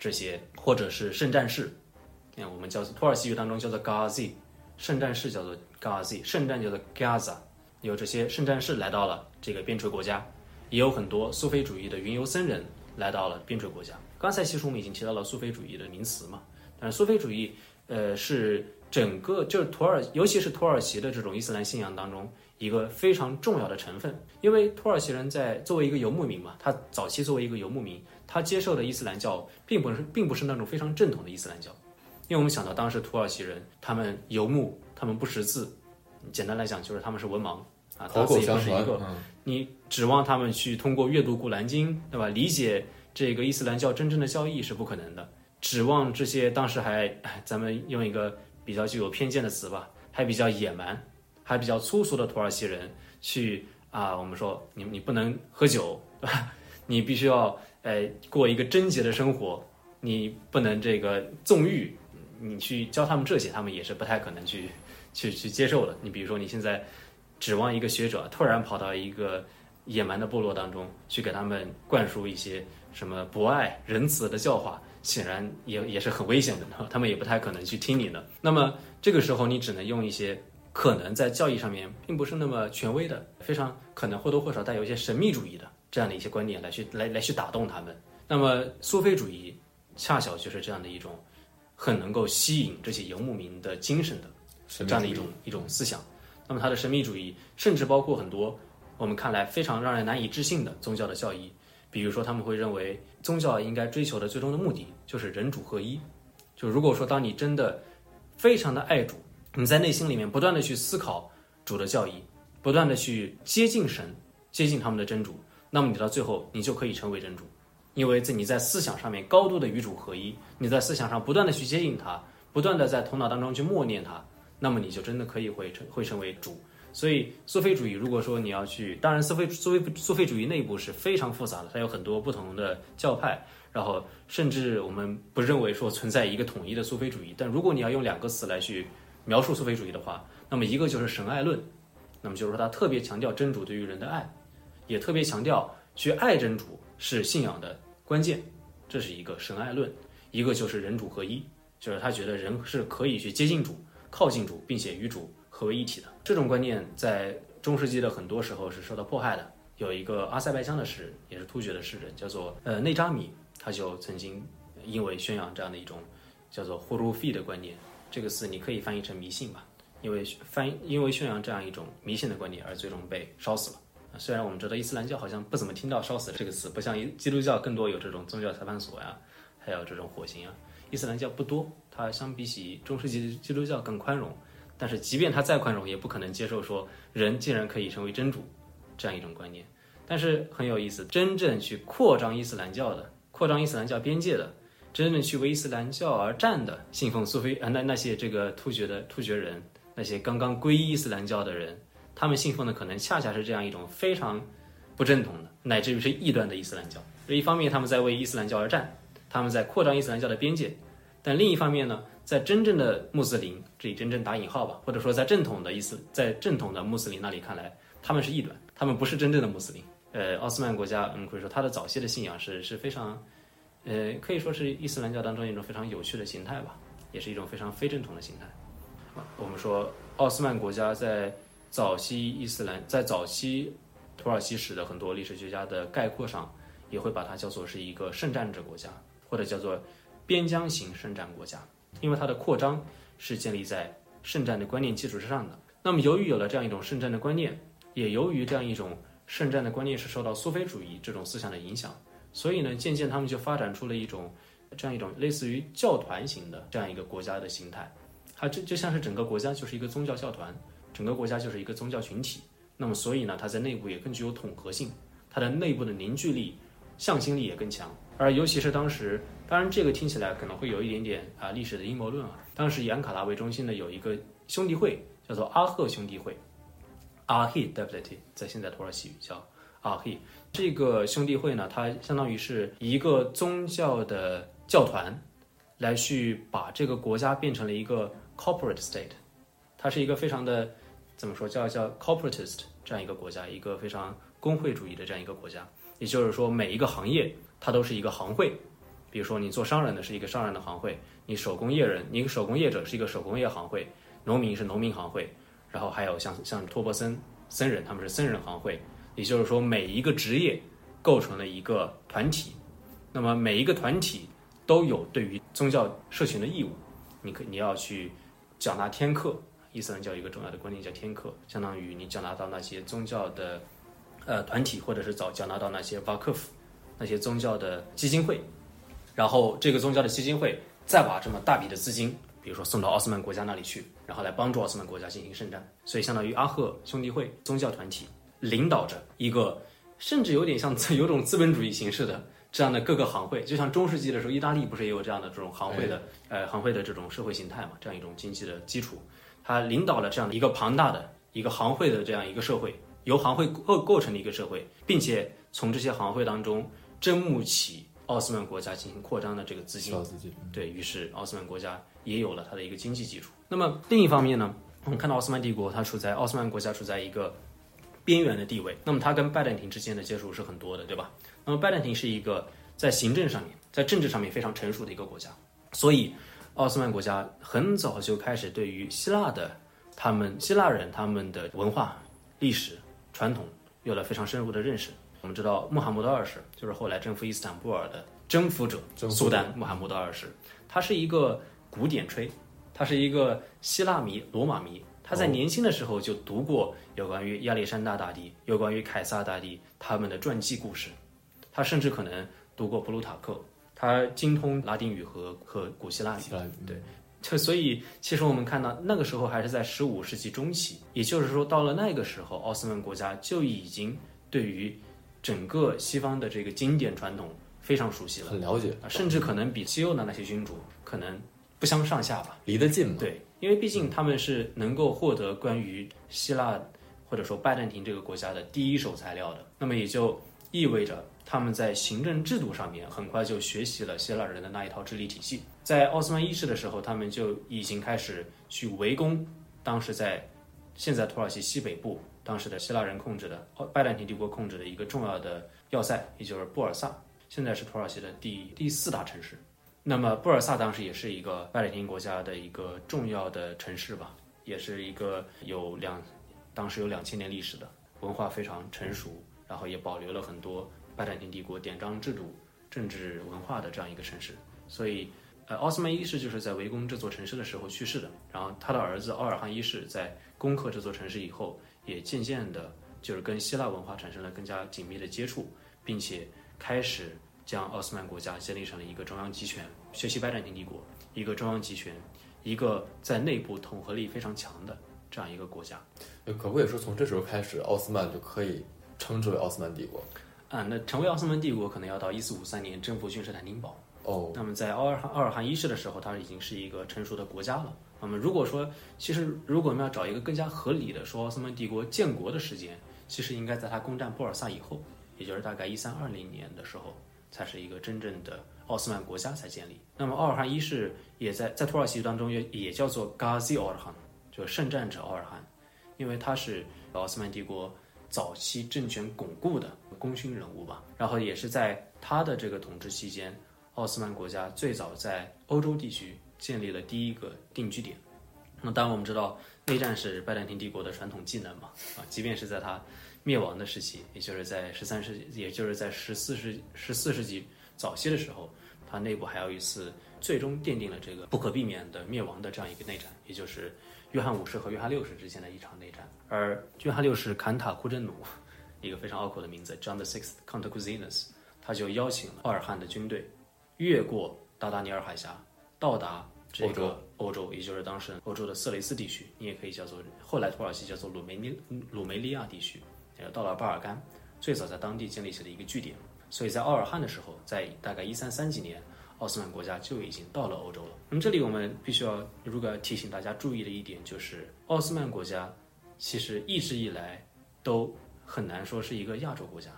这些或者是圣战士，嗯，我们叫土耳其语当中叫做 gazi，圣战士叫做 gazi，圣战叫做 Gaza，有这些圣战士来到了这个边陲国家，也有很多苏菲主义的云游僧人来到了边陲国家。刚才其实我们已经提到了苏菲主义的名词嘛，但是苏菲主义，呃，是整个就是土耳，尤其是土耳其的这种伊斯兰信仰当中一个非常重要的成分。因为土耳其人在作为一个游牧民嘛，他早期作为一个游牧民，他接受的伊斯兰教并不是并不是那种非常正统的伊斯兰教。因为我们想到当时土耳其人他们游牧，他们不识字，简单来讲就是他们是文盲，啊，口口大字也不相传，是一个。嗯，你指望他们去通过阅读《古兰经》，对吧？理解这个伊斯兰教真正的教义是不可能的。指望这些当时还，哎咱们用一个比较具有偏见的词吧，还比较野蛮，还比较粗俗的土耳其人去啊，我们说你你不能喝酒，对吧？你必须要呃过一个贞洁的生活，你不能这个纵欲，你去教他们这些，他们也是不太可能去去去接受的。你比如说你现在指望一个学者突然跑到一个野蛮的部落当中去给他们灌输一些什么博爱、仁慈的教化，显然也也是很危险的，*laughs* 他们也不太可能去听你的。那么这个时候，你只能用一些可能在教义上面并不是那么权威的，非常可能或多或少带有一些神秘主义的这样的一些观点来去来来去打动他们。那么苏菲主义恰巧就是这样的一种很能够吸引这些游牧民的精神的。这样的一种一种思想。那么它的神秘主义，甚至包括很多我们看来非常让人难以置信的宗教的教义，比如说他们会认为宗教应该追求的最终的目的就是人主合一。就如果说当你真的非常的爱主，你在内心里面不断的去思考主的教义，不断的去接近神，接近他们的真主，那么你到最后你就可以成为真主，因为在你在思想上面高度的与主合一，你在思想上不断的去接近他，不断的在头脑当中去默念他，那么你就真的可以会成会成为主。所以苏菲主义，如果说你要去，当然苏菲苏菲苏菲主义内部是非常复杂的，它有很多不同的教派，然后甚至我们不认为说存在一个统一的苏菲主义。但如果你要用两个词来去描述苏菲主义的话，那么一个就是神爱论，那么就是说它特别强调真主对于人的爱，也特别强调去爱真主是信仰的关键，这是一个神爱论。一个就是人主合一，就是他觉得人是可以去接近主、靠近主，并且与主合为一体的。这种观念在中世纪的很多时候是受到迫害的。有一个阿塞拜疆的诗人，也是突厥的诗人，叫做呃内扎米，他就曾经因为宣扬这样的一种叫做呼鲁费的观念，这个词你可以翻译成迷信吧，因为翻因为宣扬这样一种迷信的观念而最终被烧死了。虽然我们知道伊斯兰教好像不怎么听到“烧死”这个词，不像基督教更多有这种宗教裁判所呀，还有这种火刑啊。伊斯兰教不多，它相比起中世纪的基督教更宽容。但是即便它再宽容，也不可能接受说人竟然可以成为真主这样一种观念。但是很有意思，真正去扩张伊斯兰教的、扩张伊斯兰教边界的、真正去为伊斯兰教而战的、信奉苏菲啊那那些这个突厥的突厥人，那些刚刚皈依伊斯兰教的人，他们信奉的可能恰恰是这样一种非常不正统的，乃至于是异端的伊斯兰教。一方面，他们在为伊斯兰教而战，他们在扩张伊斯兰教的边界；但另一方面呢，在真正的穆斯林，这里真正打引号吧，或者说在正统的伊斯，在正统的穆斯林那里看来，他们是异端，他们不是真正的穆斯林。呃，奥斯曼国家，嗯，可以说他的早期的信仰是是非常，呃，可以说是伊斯兰教当中一种非常有趣的形态吧，也是一种非常非正统的形态。我们说，奥斯曼国家在早期伊斯兰，在早期土耳其史的很多历史学家的概括上，也会把它叫做是一个圣战者国家，或者叫做边疆型圣战国家，因为它的扩张是建立在圣战的观念基础之上的。那么，由于有了这样一种圣战的观念，也由于这样一种圣战的观念是受到苏菲主义这种思想的影响，所以呢，渐渐他们就发展出了一种这样一种类似于教团型的这样一个国家的形态。它就就像是整个国家就是一个宗教教团，整个国家就是一个宗教群体。那么，所以呢，它在内部也更具有统合性，它的内部的凝聚力、向心力也更强。而尤其是当时，当然这个听起来可能会有一点点啊历史的阴谋论啊。当时以安卡拉为中心的有一个兄弟会，叫做阿赫兄弟会。阿黑 Devleti 在现在土耳其语叫阿黑。这个兄弟会呢，它相当于是一个宗教的教团，来去把这个国家变成了一个 corporate state。它是一个非常的怎么说叫叫 corporatist 这样一个国家，一个非常工会主义的这样一个国家。也就是说，每一个行业它都是一个行会。比如说，你做商人的是一个商人的行会，你手工业人，你手工业者是一个手工业行会，农民是农民行会。然后还有像像托钵僧僧人，他们是僧人行会，也就是说每一个职业构成了一个团体，那么每一个团体都有对于宗教社群的义务，你可你要去缴纳天课，伊斯兰教有一个重要的观念叫天课，相当于你缴纳到那些宗教的呃团体，或者是早缴纳到那些瓦克夫那些宗教的基金会，然后这个宗教的基金会再把这么大笔的资金比如说送到奥斯曼国家那里去，然后来帮助奥斯曼国家进行圣战。所以，相当于阿赫兄弟会宗教团体领导着一个，甚至有点像有种资本主义形式的这样的各个行会，就像中世纪的时候，意大利不是也有这样的这种行会的，呃，行会的这种社会形态嘛，这样一种经济的基础，他领导了这样的一个庞大的一个行会的这样一个社会，由行会构构成的一个社会，并且从这些行会当中征募起奥斯曼国家进行扩张的这个资金，资金，对于是奥斯曼国家也有了它的一个经济基础。那么另一方面呢，我们看到奥斯曼帝国它处在奥斯曼国家处在一个边缘的地位，那么它跟拜占庭之间的接触是很多的，对吧？那么拜占庭是一个在行政上面、在政治上面非常成熟的一个国家，所以奥斯曼国家很早就开始对于希腊的他们希腊人他们的文化、历史、传统有了非常深入的认识。我们知道穆罕默德二世就是后来征服伊斯坦布尔的征服者苏丹穆罕默德二世，他是一个古典吹，他是一个希腊迷、罗马迷。他在年轻的时候就读过有关于亚历山大大帝、有关于凯撒大帝他们的传记故事，他甚至可能读过普鲁塔克，他精通拉丁语和和古希腊语。对，就所以其实我们看到那个时候还是在十五世纪中期，也就是说到了那个时候，奥斯曼国家就已经对于整个西方的这个经典传统非常熟悉了，很了解，啊甚至可能比西欧的那些君主可能不相上下吧。离得近嘛。对，因为毕竟他们是能够获得关于希腊或者说拜占庭这个国家的第一手材料的，那么也就意味着他们在行政制度上面很快就学习了希腊人的那一套治理体系。在奥斯曼一世的时候，他们就已经开始去围攻当时在现在土耳其西北部当时的希腊人控制的拜占庭帝国控制的一个重要的要塞，也就是布尔萨，现在是土耳其的第第四大城市。那么布尔萨当时也是一个拜占庭国家的一个重要的城市吧，也是一个有两，当时有两千年历史的文化非常成熟，然后也保留了很多拜占庭帝国典章制度、政治文化的这样一个城市。所以，呃，奥斯曼一世就是在围攻这座城市的时候去世的，然后他的儿子奥尔汗一世在攻克这座城市以后，也渐渐的就是跟希腊文化产生了更加紧密的接触，并且开始将奥斯曼国家建立成了一个中央集权，学习拜占庭帝国，一个中央集权，一个在内部统合力非常强的这样一个国家。可不可以说从这时候开始，奥斯曼就可以称之为奥斯曼帝国？啊，那成为奥斯曼帝国可能要到一四五三年征服君士坦丁堡。哦，那么在奥尔汗奥尔汗一世的时候，它已经是一个成熟的国家了。那么如果说，其实如果我们要找一个更加合理的说奥斯曼帝国建国的时间，其实应该在它攻占布尔萨以后，也就是大概一三二零年的时候，才是一个真正的奥斯曼国家才建立。那么奥尔汗一世也在在土耳其当中也也叫做 Gazi 奥尔汗，就是圣战者奥尔汗，因为他是奥斯曼帝国早期政权巩固的功勋人物吧。然后也是在他的这个统治期间，奥斯曼国家最早在欧洲地区建立了第一个定居点。那当然我们知道，内战是拜占庭帝国的传统技能嘛，啊，即便是在他灭亡的时期，也就是在十三世纪，也就是在十四世十四世纪早期的时候，他内部还有一次最终奠定了这个不可避免的灭亡的这样一个内战，也就是约翰五世和约翰六世之间的一场内战。而约翰六世坎塔库真努，一个非常拗口的名字，John the Sixth Countacuzines 他就邀请了奥尔汗的军队越过达达尼尔海峡，到达这个欧洲，也就是当时欧洲的色雷斯地区，你也可以叫做后来土耳其叫做鲁梅尼鲁梅利亚地区，呃，到了巴尔干，最早在当地建立起了一个据点。所以在奥尔汗的时候，在大概一三三几年，奥斯曼国家就已经到了欧洲了。那么这里我们必须要，如果要提醒大家注意的一点就是，奥斯曼国家其实一直以来都很难说是一个亚洲国家，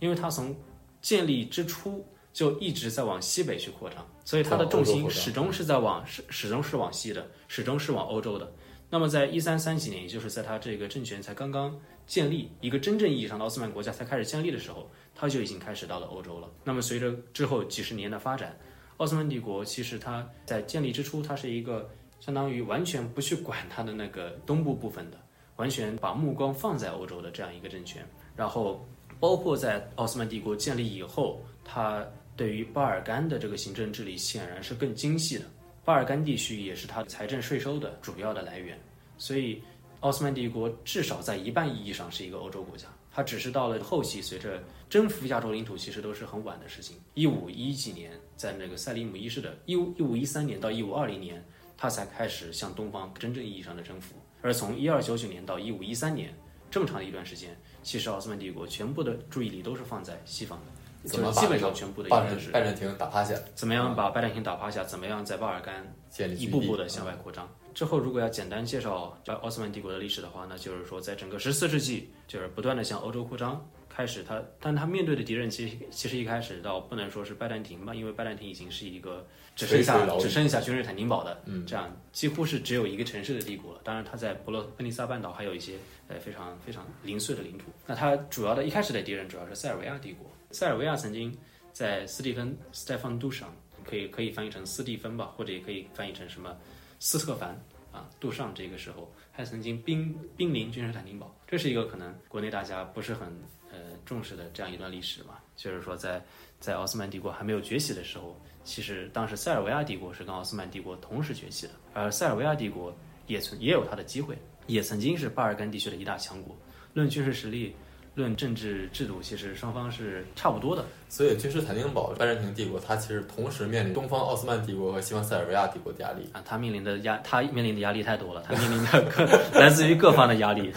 因为它从建立之初就一直在往西北去扩张，所以它的重心始终是在往始始终是往西的，始终是往欧洲的。那么在一三三几年，也就是在它这个政权才刚刚建立，一个真正意义上的奥斯曼国家才开始建立的时候，它就已经开始到了欧洲了。那么随着之后几十年的发展，奥斯曼帝国其实它在建立之初，它是一个相当于完全不去管它的那个东部部分的，完全把目光放在欧洲的这样一个政权。然后包括在奥斯曼帝国建立以后，它对于巴尔干的这个行政治理显然是更精细的。巴尔干地区也是它财政税收的主要的来源，所以奥斯曼帝国至少在一半意义上是一个欧洲国家。它只是到了后期，随着征服亚洲领土，其实都是很晚的事情。一五一几年，在那个塞利姆一世的一五一五一三年到一五二零年，它才开始向东方真正意义上的征服。而从一二九九年到一五一三年这么长的一段时间，其实奥斯曼帝国全部的注意力都是放在西方的，怎么就是基本上全部的拜应该是占拜占庭打趴下？怎么样把拜占庭打趴下，怎么样在巴尔干建立一步步的向外扩张。之后，如果要简单介绍奥斯曼帝国的历史的话，那就是说，在整个十四世纪，就是不断的向欧洲扩张。开始他，但他面对的敌人其实其实一开始倒不能说是拜占庭吧，因为拜占庭已经是一个只剩下只剩下君士坦丁堡的，嗯这样几乎是只有一个城市的帝国了。当然，他在伯罗奔尼撒半岛还有一些呃非常非常零碎的领土。那他主要的一开始的敌人主要是塞尔维亚帝国。塞尔维亚曾经在斯蒂芬斯泰芬杜尚，可以可以翻译成斯蒂芬吧，或者也可以翻译成什么斯特凡啊，杜尚这个时候还曾经兵兵临君士坦丁堡，这是一个可能国内大家不是很呃重视的这样一段历史嘛。就是说在在奥斯曼帝国还没有崛起的时候，其实当时塞尔维亚帝国是跟奥斯曼帝国同时崛起的，而塞尔维亚帝国也存也有它的机会，也曾经是巴尔干地区的一大强国。论军事实力，论政治制度，其实双方是差不多的。所以君士坦丁堡拜占庭帝国，它其实同时面临东方奥斯曼帝国和西方塞尔维亚帝国的压力，啊，它面临的压，它面临的压力太多了，*laughs* 它面临的各来自于各方的压力，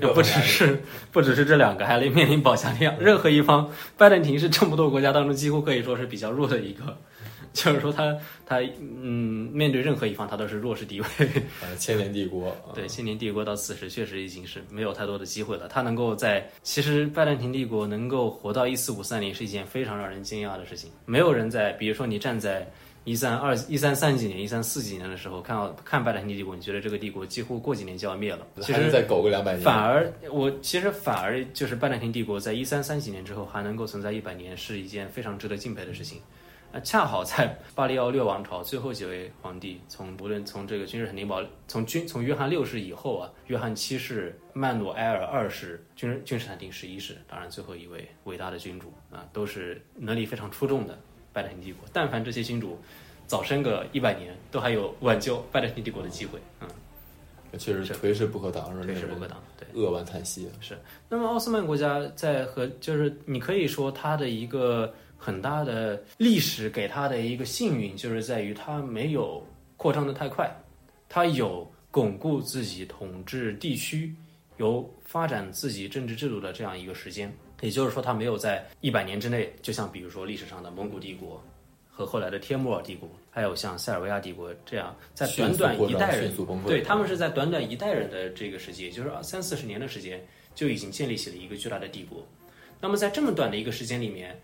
不只是不只是这两个，还面临保加利亚。任何一方，拜占庭是这么多国家当中几乎可以说是比较弱的一个，就是说他他嗯，面对任何一方他都是弱势地位。*laughs* 呃，千年帝国，啊对，千年帝国到此时确实已经是没有太多的机会了。他能够在其实拜占庭帝国能够活到一四五三年是一件非常让人惊讶的事情。没有人在，比如说你站在一三二一三三几年、一三四几年的时候看到看拜占庭帝国，你觉得这个帝国几乎过几年就要灭了。其实再苟个两百年。反而我其实反而就是拜占庭帝国在一三三几年之后还能够存在一百年，是一件非常值得敬佩的事情。啊，恰好在巴黎奥略王朝最后几位皇帝，从不论从这个君士坦丁堡，从君从约翰六世以后啊，约翰七世、曼努埃尔二世、君君士坦丁十一世，当然最后一位伟大的君主啊，都是能力非常出众的拜占庭帝国。但凡这些君主早生个一百年，都还有挽救拜占庭帝国的机会。嗯，确实颓势不可挡，是不可挡。对。扼腕叹息。是那么奥斯曼国家在和就是你可以说它的一个很大的历史给他的一个幸运，就是在于他没有扩张的太快，他有巩固自己统治地区、有发展自己政治制度的这样一个时间。也就是说，他没有在一百年之内，就像比如说历史上的蒙古帝国和后来的帖木儿帝国，还有像塞尔维亚帝国这样，在短短一代人对他们是在短短一代人的这个时期，也就是三四十年的时间，就已经建立起了一个巨大的帝国。那么在这么短的一个时间里面，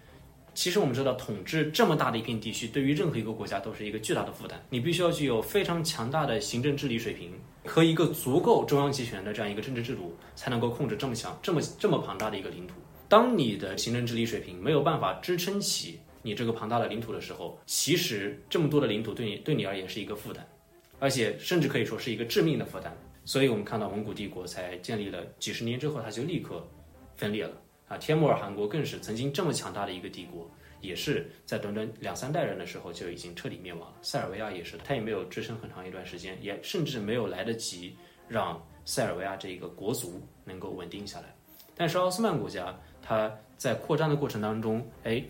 其实我们知道，统治这么大的一片地区，对于任何一个国家都是一个巨大的负担。你必须要具有非常强大的行政治理水平和一个足够中央集权的这样一个政治制度，才能够控制这么强、这么这么庞大的一个领土。当你的行政治理水平没有办法支撑起你这个庞大的领土的时候，其实这么多的领土对你对你而言是一个负担，而且甚至可以说是一个致命的负担。所以我们看到蒙古帝国才建立了几十年之后，它就立刻分裂了啊！帖木尔汗国更是曾经这么强大的一个帝国，也是在短短两三代人的时候就已经彻底灭亡了。塞尔维亚也是，它也没有支撑很长一段时间，也甚至没有来得及让塞尔维亚这一个国足能够稳定下来。但是奥斯曼国家，它在扩张的过程当中，哎，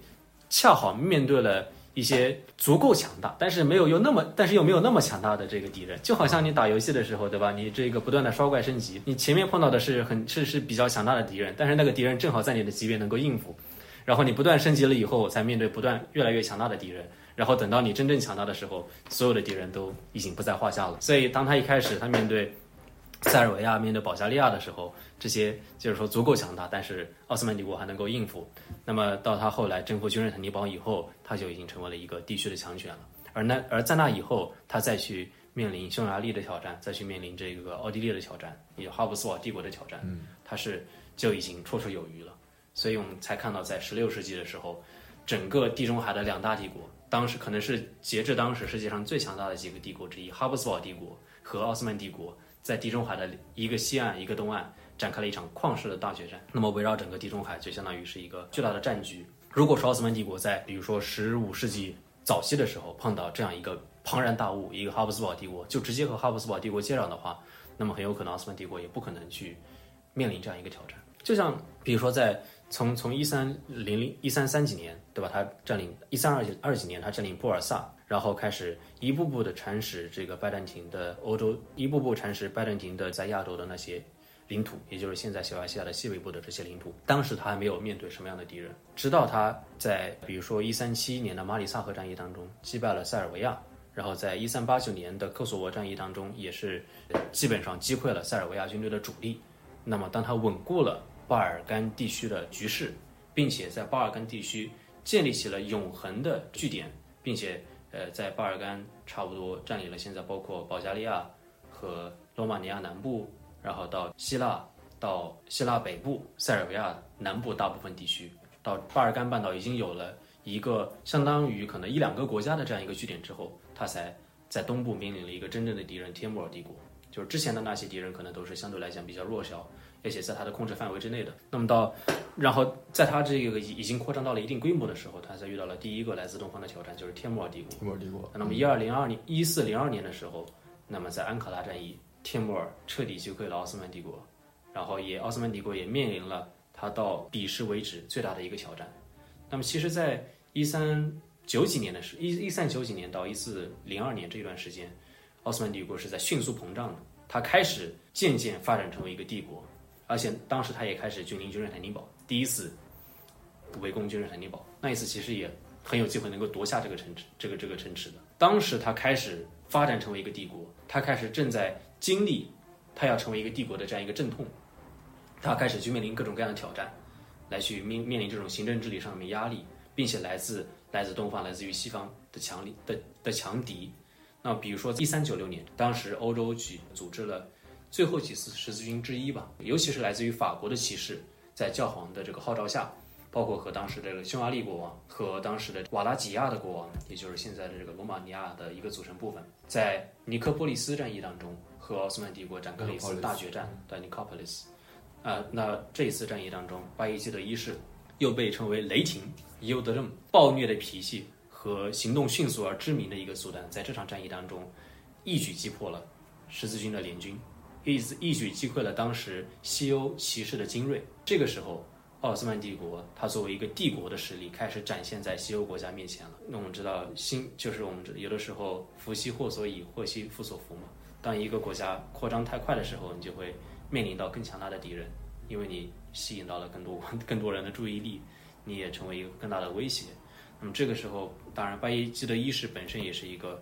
恰好面对了一些足够强大，但是没有又那么，但是又没有那么强大的这个敌人，就好像你打游戏的时候，对吧？你这个不断的刷怪升级，你前面碰到的是很是是比较强大的敌人，但是那个敌人正好在你的级别能够应付，然后你不断升级了以后，才面对不断越来越强大的敌人，然后等到你真正强大的时候，所有的敌人都已经不在话下了。所以当他一开始他面对塞尔维亚、面对保加利亚的时候，这些就是说足够强大，但是奥斯曼帝国还能够应付。那么到他后来征服君士坦丁堡以后，他就已经成为了一个地区的强权了。而那而在那以后，他再去面临匈牙利的挑战，再去面临这个奥地利的挑战，也哈布斯堡帝国的挑战，他是就已经绰绰有余了。所以我们才看到，在十六世纪的时候，整个地中海的两大帝国，当时可能是截至当时世界上最强大的几个帝国之一——哈布斯堡帝国和奥斯曼帝国，在地中海的一个西岸、一个东岸展开了一场旷世的大决战。那么围绕整个地中海，就相当于是一个巨大的战局。如果说奥斯曼帝国在比如说十五世纪早期的时候碰到这样一个庞然大物，一个哈布斯堡帝国，就直接和哈布斯堡帝国接壤的话，那么很有可能奥斯曼帝国也不可能去面临这样一个挑战。就像比如说在从从一三零零一三三几年，对吧？他占领一三二几二几年，他占领波尔萨，然后开始一步步的蚕食这个拜占庭的欧洲，一步步蚕食拜占庭的在亚洲的那些领土，也就是现在小亚细亚的西北部的这些领土。当时他还没有面对什么样的敌人，直到他在比如说一三七一年的马里萨河战役当中击败了塞尔维亚，然后在一三八九年的科索沃战役当中也是基本上击溃了塞尔维亚军队的主力。那么当他稳固了巴尔干地区的局势，并且在巴尔干地区建立起了永恒的据点，并且呃在巴尔干差不多占领了现在包括保加利亚和罗马尼亚南部。然后到希腊，到希腊北部、塞尔维亚南部大部分地区，到巴尔干半岛已经有了一个相当于可能一两个国家的这样一个据点之后，他才在东部面临了一个真正的敌人——帖木儿帝国。就是之前的那些敌人可能都是相对来讲比较弱小，而且在他的控制范围之内的。那么到，然后在他这个已已经扩张到了一定规模的时候，他才遇到了第一个来自东方的挑战，就是天穆尔帝国。帖木儿帝国。那么一二零二年、一四零二年的时候，那么在安卡拉战役。天穆尔彻底击溃了奥斯曼帝国，然后也奥斯曼帝国也面临了他到彼时为止最大的一个挑战。那么其实，在一三九几年的时，一一三九几年到一四零二年这一段时间，奥斯曼帝国是在迅速膨胀的，它开始渐渐发展成为一个帝国，而且当时他也开始君临君士坦丁堡，第一次围攻君士坦丁堡，那一次其实也很有机会能够夺下这个城池，这个这个城池的。当时他开始发展成为一个帝国，他开始正在。经历，他要成为一个帝国的这样一个阵痛，他开始去面临各种各样的挑战，来去面面临这种行政治理上面压力，并且来自来自东方、来自于西方的强力的的强敌。那比如说一三九六年，当时欧洲举组织了最后几次十字军之一吧，尤其是来自于法国的骑士，在教皇的这个号召下。包括和当时的这个匈牙利国王和当时的瓦拉吉亚的国王，也就是现在的这个罗马尼亚的一个组成部分，在尼科波利斯战役当中和奥斯曼帝国展开了一次大决战，的尼科波利斯。啊，那这一次战役当中，巴耶基德一世又被称为雷霆，有的这么暴虐的脾气和行动迅速而知名的一个苏丹，在这场战役当中一举击破了十字军的联军，一一举击溃了当时西欧骑士的精锐。这个时候。奥斯曼帝国，它作为一个帝国的实力开始展现在西欧国家面前了。那我们知道，新就是我们有的时候福兮祸所倚，祸兮福所伏嘛。当一个国家扩张太快的时候，你就会面临到更强大的敌人，因为你吸引到了更多 *laughs* 更多人的注意力，你也成为一个更大的威胁。那么这个时候，当然巴耶基德一世本身也是一个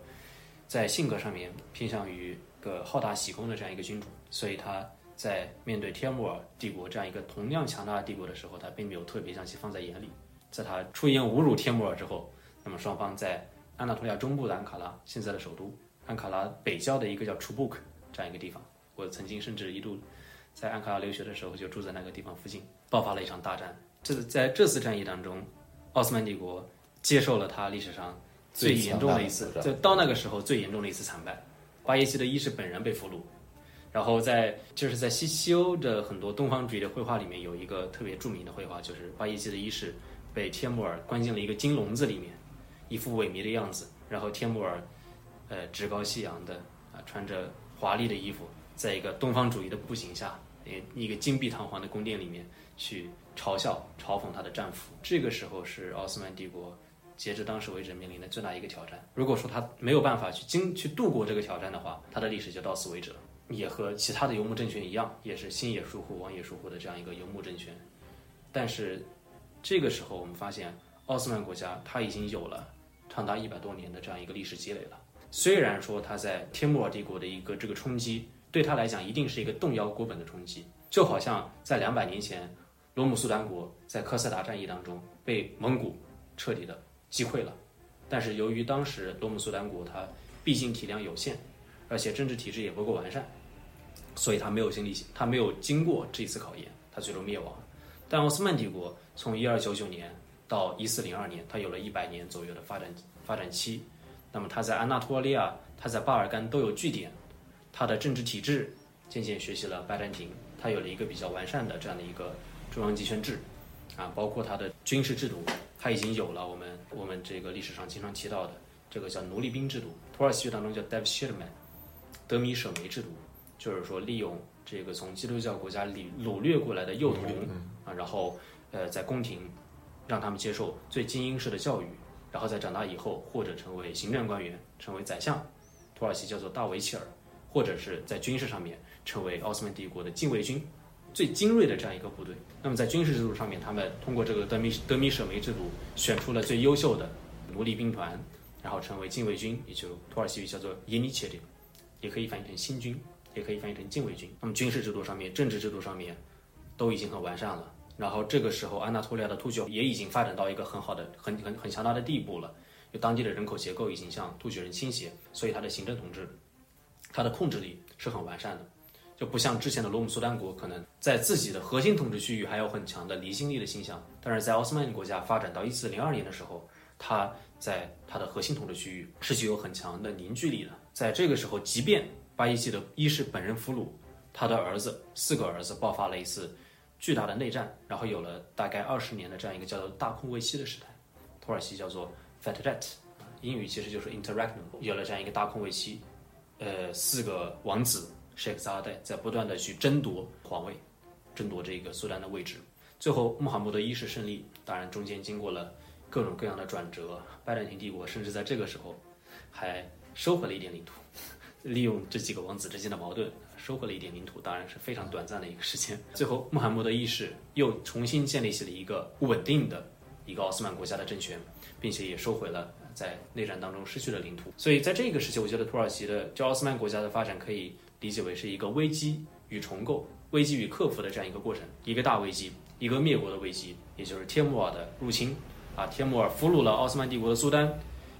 在性格上面偏向于个好大喜功的这样一个君主，所以他。在面对帖木儿帝国这样一个同样强大的帝国的时候，他并没有特别将其放在眼里。在他出言侮辱帖木儿之后，那么双方在安纳托利亚中部的安卡拉，现在的首都安卡拉北郊的一个叫楚布克这样一个地方，我曾经甚至一度在安卡拉留学的时候就住在那个地方附近，爆发了一场大战。这在这次战役当中，奥斯曼帝国接受了他历史上最严重的一次，就到那个时候最严重的一次惨败。巴耶希的一世本人被俘虏。然后在就是在西西欧的很多东方主义的绘画里面，有一个特别著名的绘画，就是巴耶基的一世被帖木儿关进了一个金笼子里面，一副萎靡的样子。然后帖木儿，呃，趾高气扬的啊，穿着华丽的衣服，在一个东方主义的步行下，一个金碧堂皇的宫殿里面去嘲笑、嘲讽他的战俘。这个时候是奥斯曼帝国截至当时为止面临的最大一个挑战。如果说他没有办法去经去度过这个挑战的话，他的历史就到此为止了。也和其他的游牧政权一样，也是新野疏户、王野疏户的这样一个游牧政权。但是，这个时候我们发现，奥斯曼国家它已经有了长达一百多年的这样一个历史积累了。虽然说它在帖木儿帝国的一个这个冲击，对他来讲一定是一个动摇国本的冲击，就好像在两百年前，罗姆苏丹国在科塞达战役当中被蒙古彻底的击溃了。但是由于当时多姆苏丹国它毕竟体量有限，而且政治体制也不够完善。所以他没有经历，他没有经过这次考验，他最终灭亡。但奥斯曼帝国从一二九九年到一四零二年，它有了一百年左右的发展发展期。那么他在安纳托利亚，他在巴尔干都有据点，他的政治体制渐渐学习了拜占庭，他有了一个比较完善的这样的一个中央集权制，啊，包括他的军事制度，他已经有了我们我们这个历史上经常提到的这个叫奴隶兵制度，土耳其语当中叫 devshirman，德米舍梅制度。就是说，利用这个从基督教国家里掳掠过来的幼童啊，然后呃，在宫廷让他们接受最精英式的教育，然后在长大以后或者成为行政官员，成为宰相，土耳其叫做大维齐尔，或者是在军事上面成为奥斯曼帝国的禁卫军最精锐的这样一个部队。那么在军事制度上面，他们通过这个德米德米舍梅制度选出了最优秀的奴隶兵团，然后成为禁卫军，也就土耳其语叫做耶尼切丁，也可以翻译成新军，也可以翻译成禁卫军。那么军事制度上面、政治制度上面都已经很完善了。然后这个时候，安纳托利亚的突厥也已经发展到一个很好的、很很很强大的地步了。就当地的人口结构已经向突厥人倾斜，所以它的行政统治、它的控制力是很完善的，就不像之前的罗姆苏丹国，可能在自己的核心统治区域还有很强的离心力的倾向。但是在奥斯曼国家发展到一四零二年的时候，它在它的核心统治区域是具有很强的凝聚力的。在这个时候，即便巴伊季的一世本人俘虏他的儿子，四个儿子爆发了一次。巨大的内战，然后有了大概二十年的这样一个叫做大空位期的时代，土耳其叫做 Fatret，英语其实就是 Interregnum，有了这样一个大空位期，呃，四个王子 Sheikh Zade 在不断的去争夺皇位，争夺这个苏丹的位置，最后穆罕默德一世胜利，当然中间经过了各种各样的转折，拜占庭帝国甚至在这个时候还收回了一点领土，*laughs* 利用这几个王子之间的矛盾。收回了一点领土，当然是非常短暂的一个时间。最后，穆罕默德一世又重新建立起了一个稳定的一个奥斯曼国家的政权，并且也收回了在内战当中失去的领土。所以，在这个时期，我觉得土耳其的就奥斯曼国家的发展可以理解为是一个危机与重构、危机与克服的这样一个过程。一个大危机，一个灭国的危机，也就是帖木儿的入侵。啊，帖木儿俘虏了奥斯曼帝国的苏丹，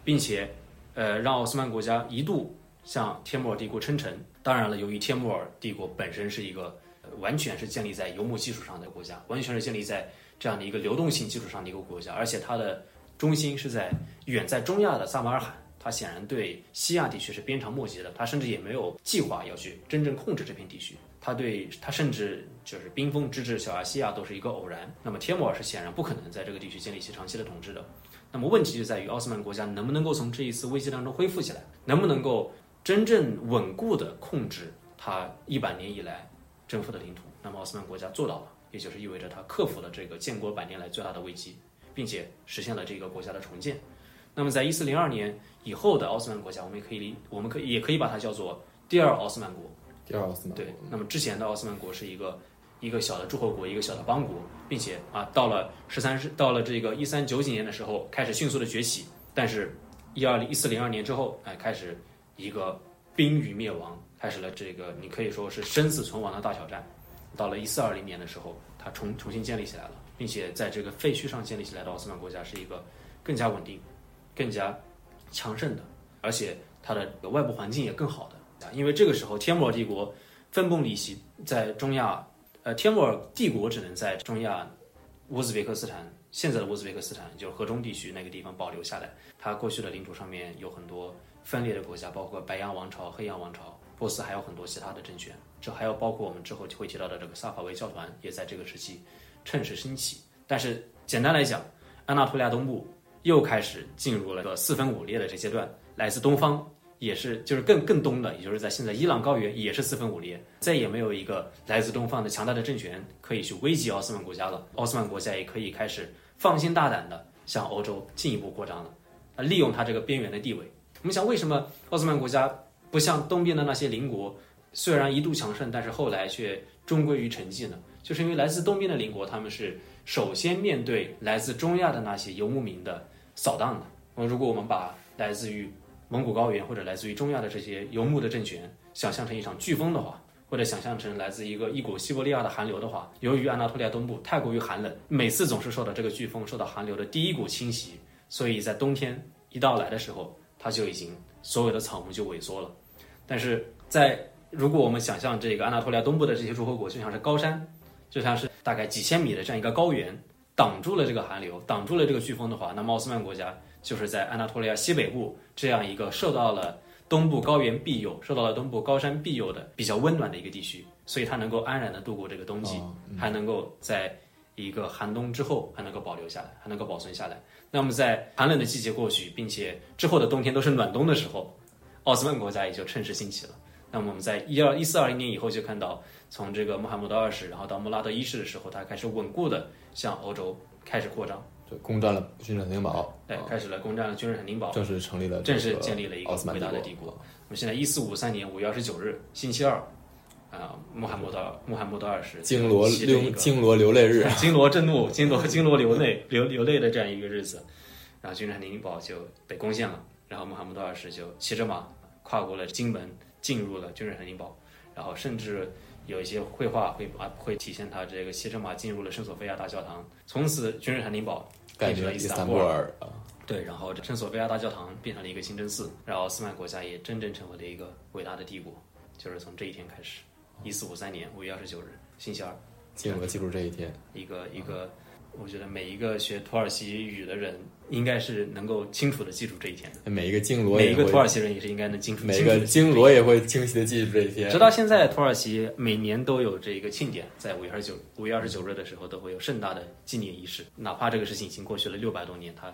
并且，呃，让奥斯曼国家一度向帖木儿帝国称臣。当然了，由于帖木儿帝国本身是一个完全是建立在游牧基础上的国家，完全是建立在这样的一个流动性基础上的一个国家，而且它的中心是在远在中亚的萨马尔罕，他显然对西亚地区是鞭长莫及的，他甚至也没有计划要去真正控制这片地区，他对他甚至就是冰封直至小亚细亚都是一个偶然。那么帖木儿是显然不可能在这个地区建立起长期的统治的。那么问题就在于奥斯曼国家能不能够从这一次危机当中恢复起来，能不能够？真正稳固的控制他一百年以来征服的领土，那么奥斯曼国家做到了，也就是意味着他克服了这个建国百年来最大的危机，并且实现了这个国家的重建。那么在一四零二年以后的奥斯曼国家，我们也可以理，我们可以也可以把它叫做第二奥斯曼国。第二奥斯曼对，那么之前的奥斯曼国是一个一个小的诸侯国，一个小的邦国，并且啊，到了十三世，到了这个一三九几年的时候，开始迅速的崛起，但是，一二零一四零二年之后，哎，开始。一个濒于灭亡，开始了这个你可以说是生死存亡的大挑战。到了一四二零年的时候，它重重新建立起来了，并且在这个废墟上建立起来的奥斯曼国家是一个更加稳定、更加强盛的，而且它的外部环境也更好的啊。因为这个时候，天穆尔帝国分崩离析，在中亚，呃，天穆尔帝国只能在中亚乌兹别克斯坦，现在的乌兹别克斯坦，就是河中地区那个地方保留下来。它过去的领土上面有很多。分裂的国家包括白羊王朝、黑羊王朝，波斯还有很多其他的政权，这还有包括我们之后会提到的这个萨法维教团，也在这个时期趁势兴起。但是简单来讲，安纳托利亚东部又开始进入了个四分五裂的这阶段，来自东方也是就是更更东的，也就是在现在伊朗高原也是四分五裂，再也没有一个来自东方的强大的政权可以去危及奥斯曼国家了。奥斯曼国家也可以开始放心大胆的向欧洲进一步扩张了，啊，利用它这个边缘的地位。我们想，为什么奥斯曼国家不像东边的那些邻国，虽然一度强盛，但是后来却终归于沉寂呢？就是因为来自东边的邻国，他们是首先面对来自中亚的那些游牧民的扫荡的。那如果我们把来自于蒙古高原或者来自于中亚的这些游牧的政权想象成一场飓风的话，或者想象成来自一个一股西伯利亚的寒流的话，由于安纳托利亚东部太过于寒冷，每次总是受到这个飓风、受到寒流的第一股侵袭，所以在冬天一到来的时候。它就已经所有的草木就萎缩了，但是在如果我们想象这个安纳托利亚东部的这些诸侯国就像是高山，就像是大概几千米的这样一个高原，挡住了这个寒流，挡住了这个飓风的话，那么奥斯曼国家就是在安纳托利亚西北部这样一个受到了东部高原庇佑、受到了东部高山庇佑的比较温暖的一个地区，所以它能够安然的度过这个冬季，还能够在一个寒冬之后还能够保留下来，还能够保存下来。那么在寒冷的季节过去，并且之后的冬天都是暖冬的时候，奥斯曼国家也就趁势兴起了。那么我们在一二一四二零年以后就看到，从这个穆罕默德二世，然后到穆拉德一世的时候，他开始稳固的向欧洲开始扩张，对，攻占了君士坦丁堡，对，开始了攻占了君士坦丁堡，正式成立了，正式建立了一个伟大的帝国。那么现在一四五三年五月二十九日，星期二，啊，穆罕默德穆罕默德二世金罗骑着一个金罗流泪日，*laughs* 金罗震怒，金罗金罗流泪流流泪的这样一个日子，然后君士坦丁堡就被攻陷了，然后穆罕默德二世就骑着马跨过了金门，进入了君士坦丁堡，然后甚至有一些绘画会啊会体现他这个骑着马进入了圣索菲亚大教堂，从此君士坦丁堡变成了伊斯坦布尔。啊，对，然后这圣索菲亚大教堂变成了一个清真寺，然后奥斯曼国家也真正成为了一个伟大的帝国，就是从这一天开始，一四五三年五月二十九日，星期二，金罗记住这一天，一个一个，我觉得每一个学土耳其语的人应该是能够清楚的记住这一天的，每一个金罗每一个土，耳其人也是应该能清楚每个罗也会清晰的记住这一天直。到现在，土耳其每年都有这一个庆典，在五月二十九五月二十九日的时候都会有盛大的纪念仪式。哪怕这个事情已经过去了六百多年，他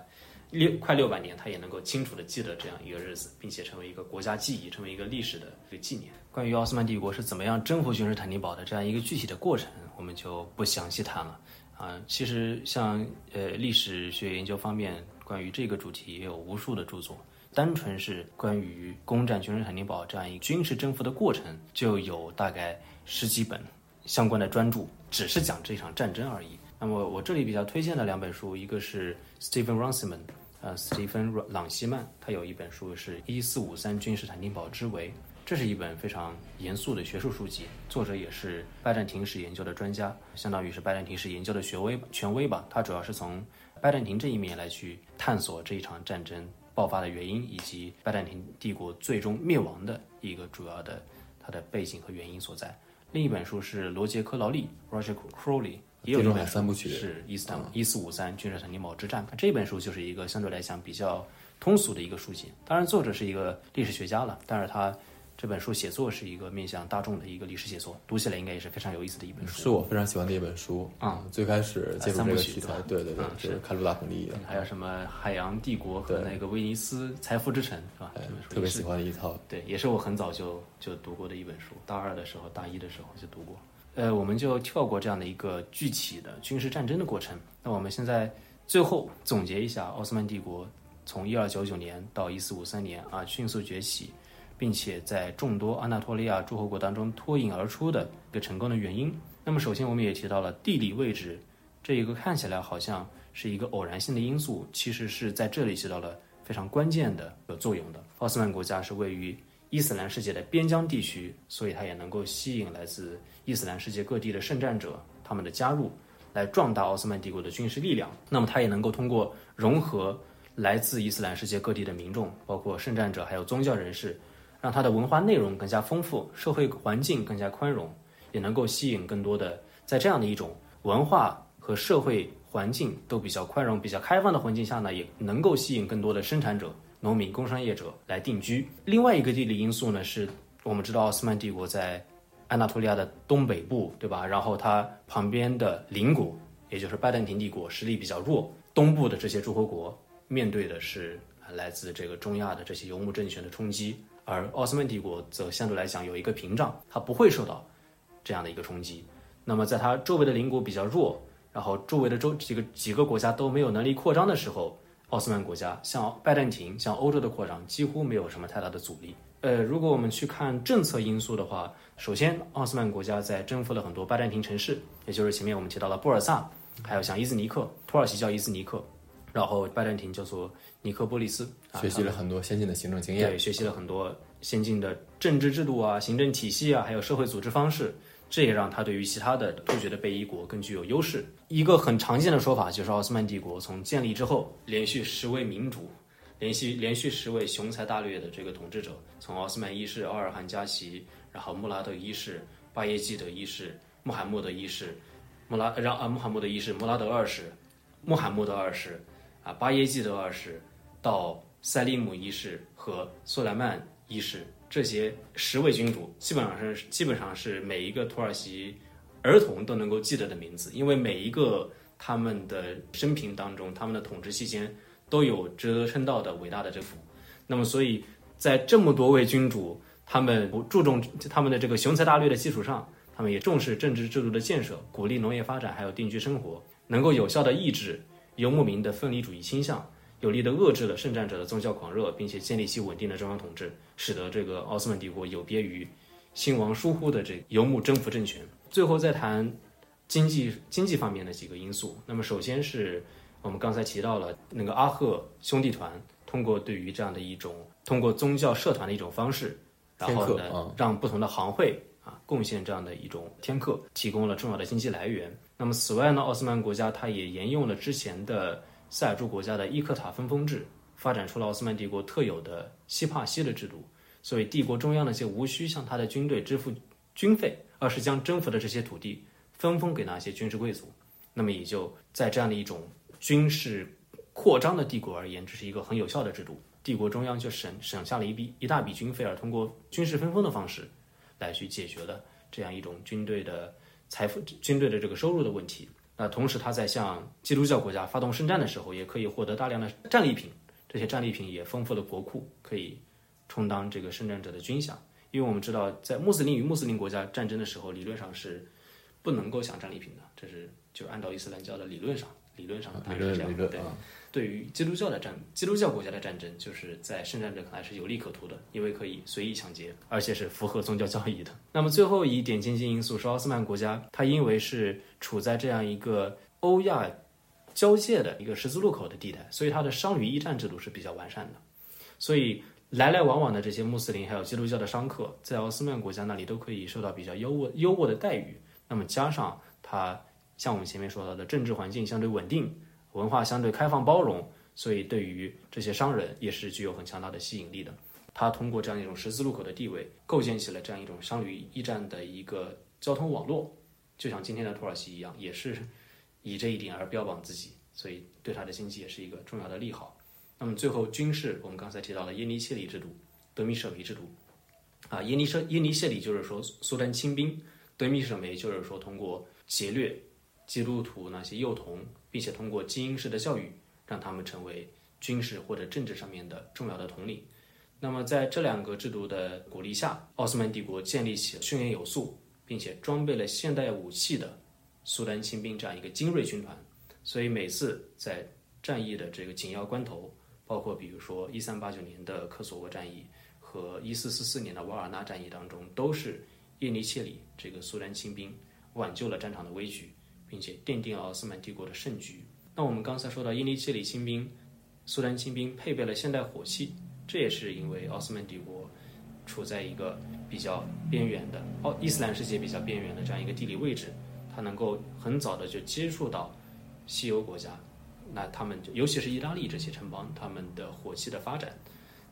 六快六百年，他也能够清楚的记得这样一个日子，并且成为一个国家记忆，成为一个历史的一个纪念。关于奥斯曼帝国是怎么样征服君士坦丁堡的这样一个具体的过程，我们就不详细谈了。啊，其实像呃历史学研究方面，关于这个主题也有无数的著作。单纯是关于攻占君士坦丁堡这样一个军事征服的过程，就有大概十几本相关的专著，只是讲这场战争而已。那么我这里比较推荐的两本书，一个是 Stephen Runciman，呃，史蒂芬·朗西曼，他有一本书是《一四五三君士坦丁堡之围》，这是一本非常严肃的学术书籍，作者也是拜占庭史研究的专家，相当于是拜占庭史研究的权威权威吧。他主要是从拜占庭这一面来去探索这一场战争爆发的原因，以及拜占庭帝国最终灭亡的一个主要的它的背景和原因所在。另一本书是罗杰·科劳利 （Roger Crowley），也有三部曲是伊斯坦一四五三君士坦丁堡之战。这本书就是一个相对来讲比较通俗的一个书籍。当然，作者是一个历史学家了，但是他这本书写作是一个面向大众的一个历史写作，读起来应该也是非常有意思的一本书。是我非常喜欢的一本书啊！最开始接触这个题材三部曲对，对对是开鲁达孔蒂的，还有什么《海洋帝国》和那个《威尼斯财富之城》是吧？特别喜欢的一套。对，也是我很早就就读过的一本书，大二的时候、大一的时候就读过。呃，我们就跳过这样的一个具体的军事战争的过程。那我们现在最后总结一下，奥斯曼帝国从一二九九年到一四五三年啊，迅速崛起，并且在众多安纳托利亚诸侯国当中脱颖而出的一个成功的原因。那么，首先我们也提到了地理位置这一个看起来好像是一个偶然性的因素，其实是在这里起到了非常关键的有作用的。奥斯曼国家是位于伊斯兰世界的边疆地区，所以它也能够吸引来自伊斯兰世界各地的圣战者他们的加入，来壮大奥斯曼帝国的军事力量。那么它也能够通过融合来自伊斯兰世界各地的民众，包括圣战者还有宗教人士，让它的文化内容更加丰富，社会环境更加宽容，也能够吸引更多的在这样的一种文化和社会环境都比较宽容、比较开放的环境下呢，也能够吸引更多的生产者、农民、工商业者来定居。另外一个地理因素呢，是我们知道奥斯曼帝国在安纳托利亚的东北部，对吧？然后它旁边的邻国，也就是拜占庭帝国实力比较弱，东部的这些诸侯国面对的是来自这个中亚的这些游牧政权的冲击，而奥斯曼帝国则相对来讲有一个屏障，它不会受到这样的一个冲击。那么在它周围的邻国比较弱，然后周围的周几个几个国家都没有能力扩张的时候，奥斯曼国家像拜占庭、像欧洲的扩张几乎没有什么太大的阻力。呃，如果我们去看政策因素的话，首先奥斯曼国家在征服了很多拜占庭城市，也就是前面我们提到了布尔萨，还有像伊兹尼克，土耳其叫伊兹尼克，然后拜占庭叫做尼科波利斯，啊学习了很多先进的行政经验。对，学习了很多先进的政治制度啊、行政体系啊，还有社会组织方式，这也让他对于其他的突厥的贝伊国更具有优势。一个很常见的说法就是，奥斯曼帝国从建立之后，连续十位民主，连续连续十位雄才大略的这个统治者，从奥斯曼一世、奥尔罕加齐，然后穆拉德一世、巴耶济德一世、穆罕默德一世、穆拉让啊穆罕默德一世、穆拉德二世、穆罕默德二世啊巴耶济德二世到塞利姆一世和苏莱曼一世这些十位君主，基本上是基本上是每一个土耳其儿童都能够记得的名字，因为每一个他们的生平当中，他们的统治期间都有值得称道的伟大的征服。那么，所以在这么多位君主他们不注重他们的这个雄才大略的基础上，他们也重视政治制度的建设，鼓励农业发展，还有定居生活，能够有效的抑制游牧民的分离主义倾向，有力的遏制了圣战者的宗教狂热，并且建立起稳定的中央统治，使得这个奥斯曼帝国有别于兴亡疏忽的这游牧征服政权。最后再谈经济经济方面的几个因素。那么首先是我们刚才提到了那个阿赫兄弟团通过对于这样的一种通过宗教社团的一种方式，然后呢让不同的行会啊贡献这样的一种天课，提供了重要的经济来源。那么此外呢，奥斯曼国家它也沿用了之前的塞尔柱国家的伊克塔分封制，发展出了奥斯曼帝国特有的西帕西的制度。所以帝国中央那些无需向他的军队支付军费，而是将征服的这些土地分封给那些军事贵族。那么也就在这样的一种军事扩张的帝国而言，这是一个很有效的制度。帝国中央就省省下了一笔一大笔军费，而通过军事分封的方式来去解决了这样一种军队的。财富军队的这个收入的问题，那同时他在向基督教国家发动圣战的时候，也可以获得大量的战利品，这些战利品也丰富了国库，可以充当这个圣战者的军饷。因为我们知道，在穆斯林与穆斯林国家战争的时候，理论上是不能够享战利品的，这是就按照伊斯兰教的理论上，理论上它是这样的。对。对于基督教的战，基督教国家的战争，就是在圣战者看来是有利可图的，因为可以随意抢劫，而且是符合宗教教义的。那么最后一点经济因素是奥斯曼国家，它因为是处在这样一个欧亚交界的一个十字路口的地带，所以它的商旅驿站制度是比较完善的。所以来来往往的这些穆斯林还有基督教的商客，在奥斯曼国家那里都可以受到比较优渥优渥的待遇。那么加上它像我们前面说到的政治环境相对稳定。文化相对开放包容，所以对于这些商人也是具有很强大的吸引力的。他通过这样一种十字路口的地位，构建起了这样一种商旅驿站的一个交通网络，就像今天的土耳其一样，也是以这一点而标榜自己，所以对他的经济也是一个重要的利好。那么最后军事，我们刚才提到了耶尼谢里制度、德米舍梅制度。啊，耶尼舍耶尼谢里就是说苏丹亲兵，德米舍梅就是说通过劫掠基督徒那些幼童。并且通过精英式的教育，让他们成为军事或者政治上面的重要的统领。那么在这两个制度的鼓励下，奥斯曼帝国建立起训练有素，并且装备了现代武器的苏丹亲兵这样一个精锐军团。所以每次在战役的这个紧要关头，包括比如说一三八九年的科索沃战役和一四四四年的瓦尔纳战役当中，都是叶尼切里这个苏丹亲兵挽救了战场的危局。并且奠定了奥斯曼帝国的胜局。那我们刚才说到，伊尼切里新兵、苏丹新兵配备了现代火器，这也是因为奥斯曼帝国处在一个比较边缘的哦伊斯兰世界比较边缘的这样一个地理位置，它能够很早的就接触到西欧国家，那他们就尤其是意大利这些城邦，他们的火器的发展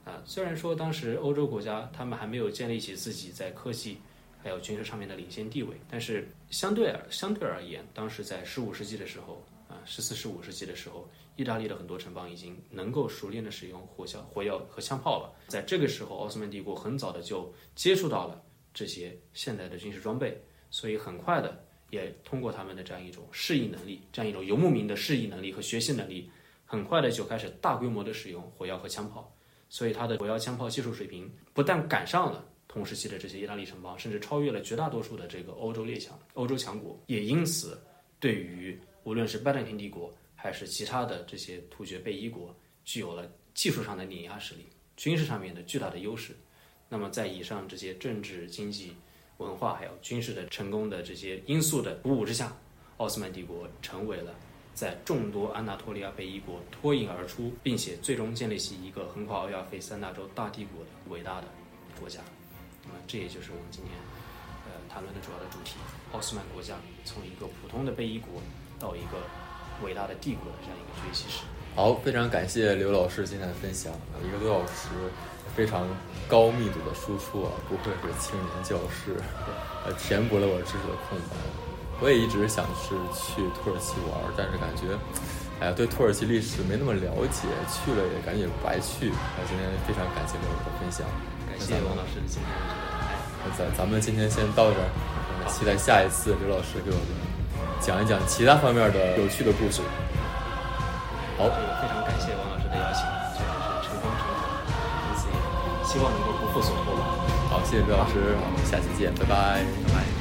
啊，虽然说当时欧洲国家他们还没有建立起自己在科技。还有军事上面的领先地位，但是相对而相对而言，当时在十五世纪的时候啊，十四、十五世纪的时候，意大利的很多城邦已经能够熟练的使用火枪、火药和枪炮了。在这个时候，奥斯曼帝国很早的就接触到了这些现代的军事装备，所以很快的也通过他们的这样一种适应能力，这样一种游牧民的适应能力和学习能力，很快的就开始大规模的使用火药和枪炮，所以他的火药枪炮技术水平不但赶上了。同时期的这些意大利城邦，甚至超越了绝大多数的这个欧洲列强、欧洲强国，也因此对于无论是拜占庭帝国还是其他的这些突厥贝伊国，具有了技术上的碾压实力、军事上面的巨大的优势。那么在以上这些政治、经济、文化还有军事的成功的这些因素的鼓舞之下，奥斯曼帝国成为了在众多安纳托利亚贝伊国脱颖而出，并且最终建立起一个横跨欧亚非三大洲大帝国的伟大的国家。那么，这也就是我们今天呃谈论的主要的主题：奥斯曼国家从一个普通的贝伊国到一个伟大的帝国的这样一个崛起史。好，非常感谢刘老师今天的分享，一个多小时非常高密度的输出啊，不愧是青年教师，呃，填补了我知识的空白。我也一直想是去土耳其玩，但是感觉，哎呀，对土耳其历史没那么了解，去了也感觉白去。那今天非常感谢刘老师的分享。谢谢王老师今天的这个爱。那咱咱们今天先到这儿，期待下一次刘老师给我们讲一讲其他方面的有趣的故事。好，非常感谢王老师的邀请，这也是成功成功，因此也希希望能够不负所托吧。好，谢谢刘老师，我们下期见，拜拜。拜拜。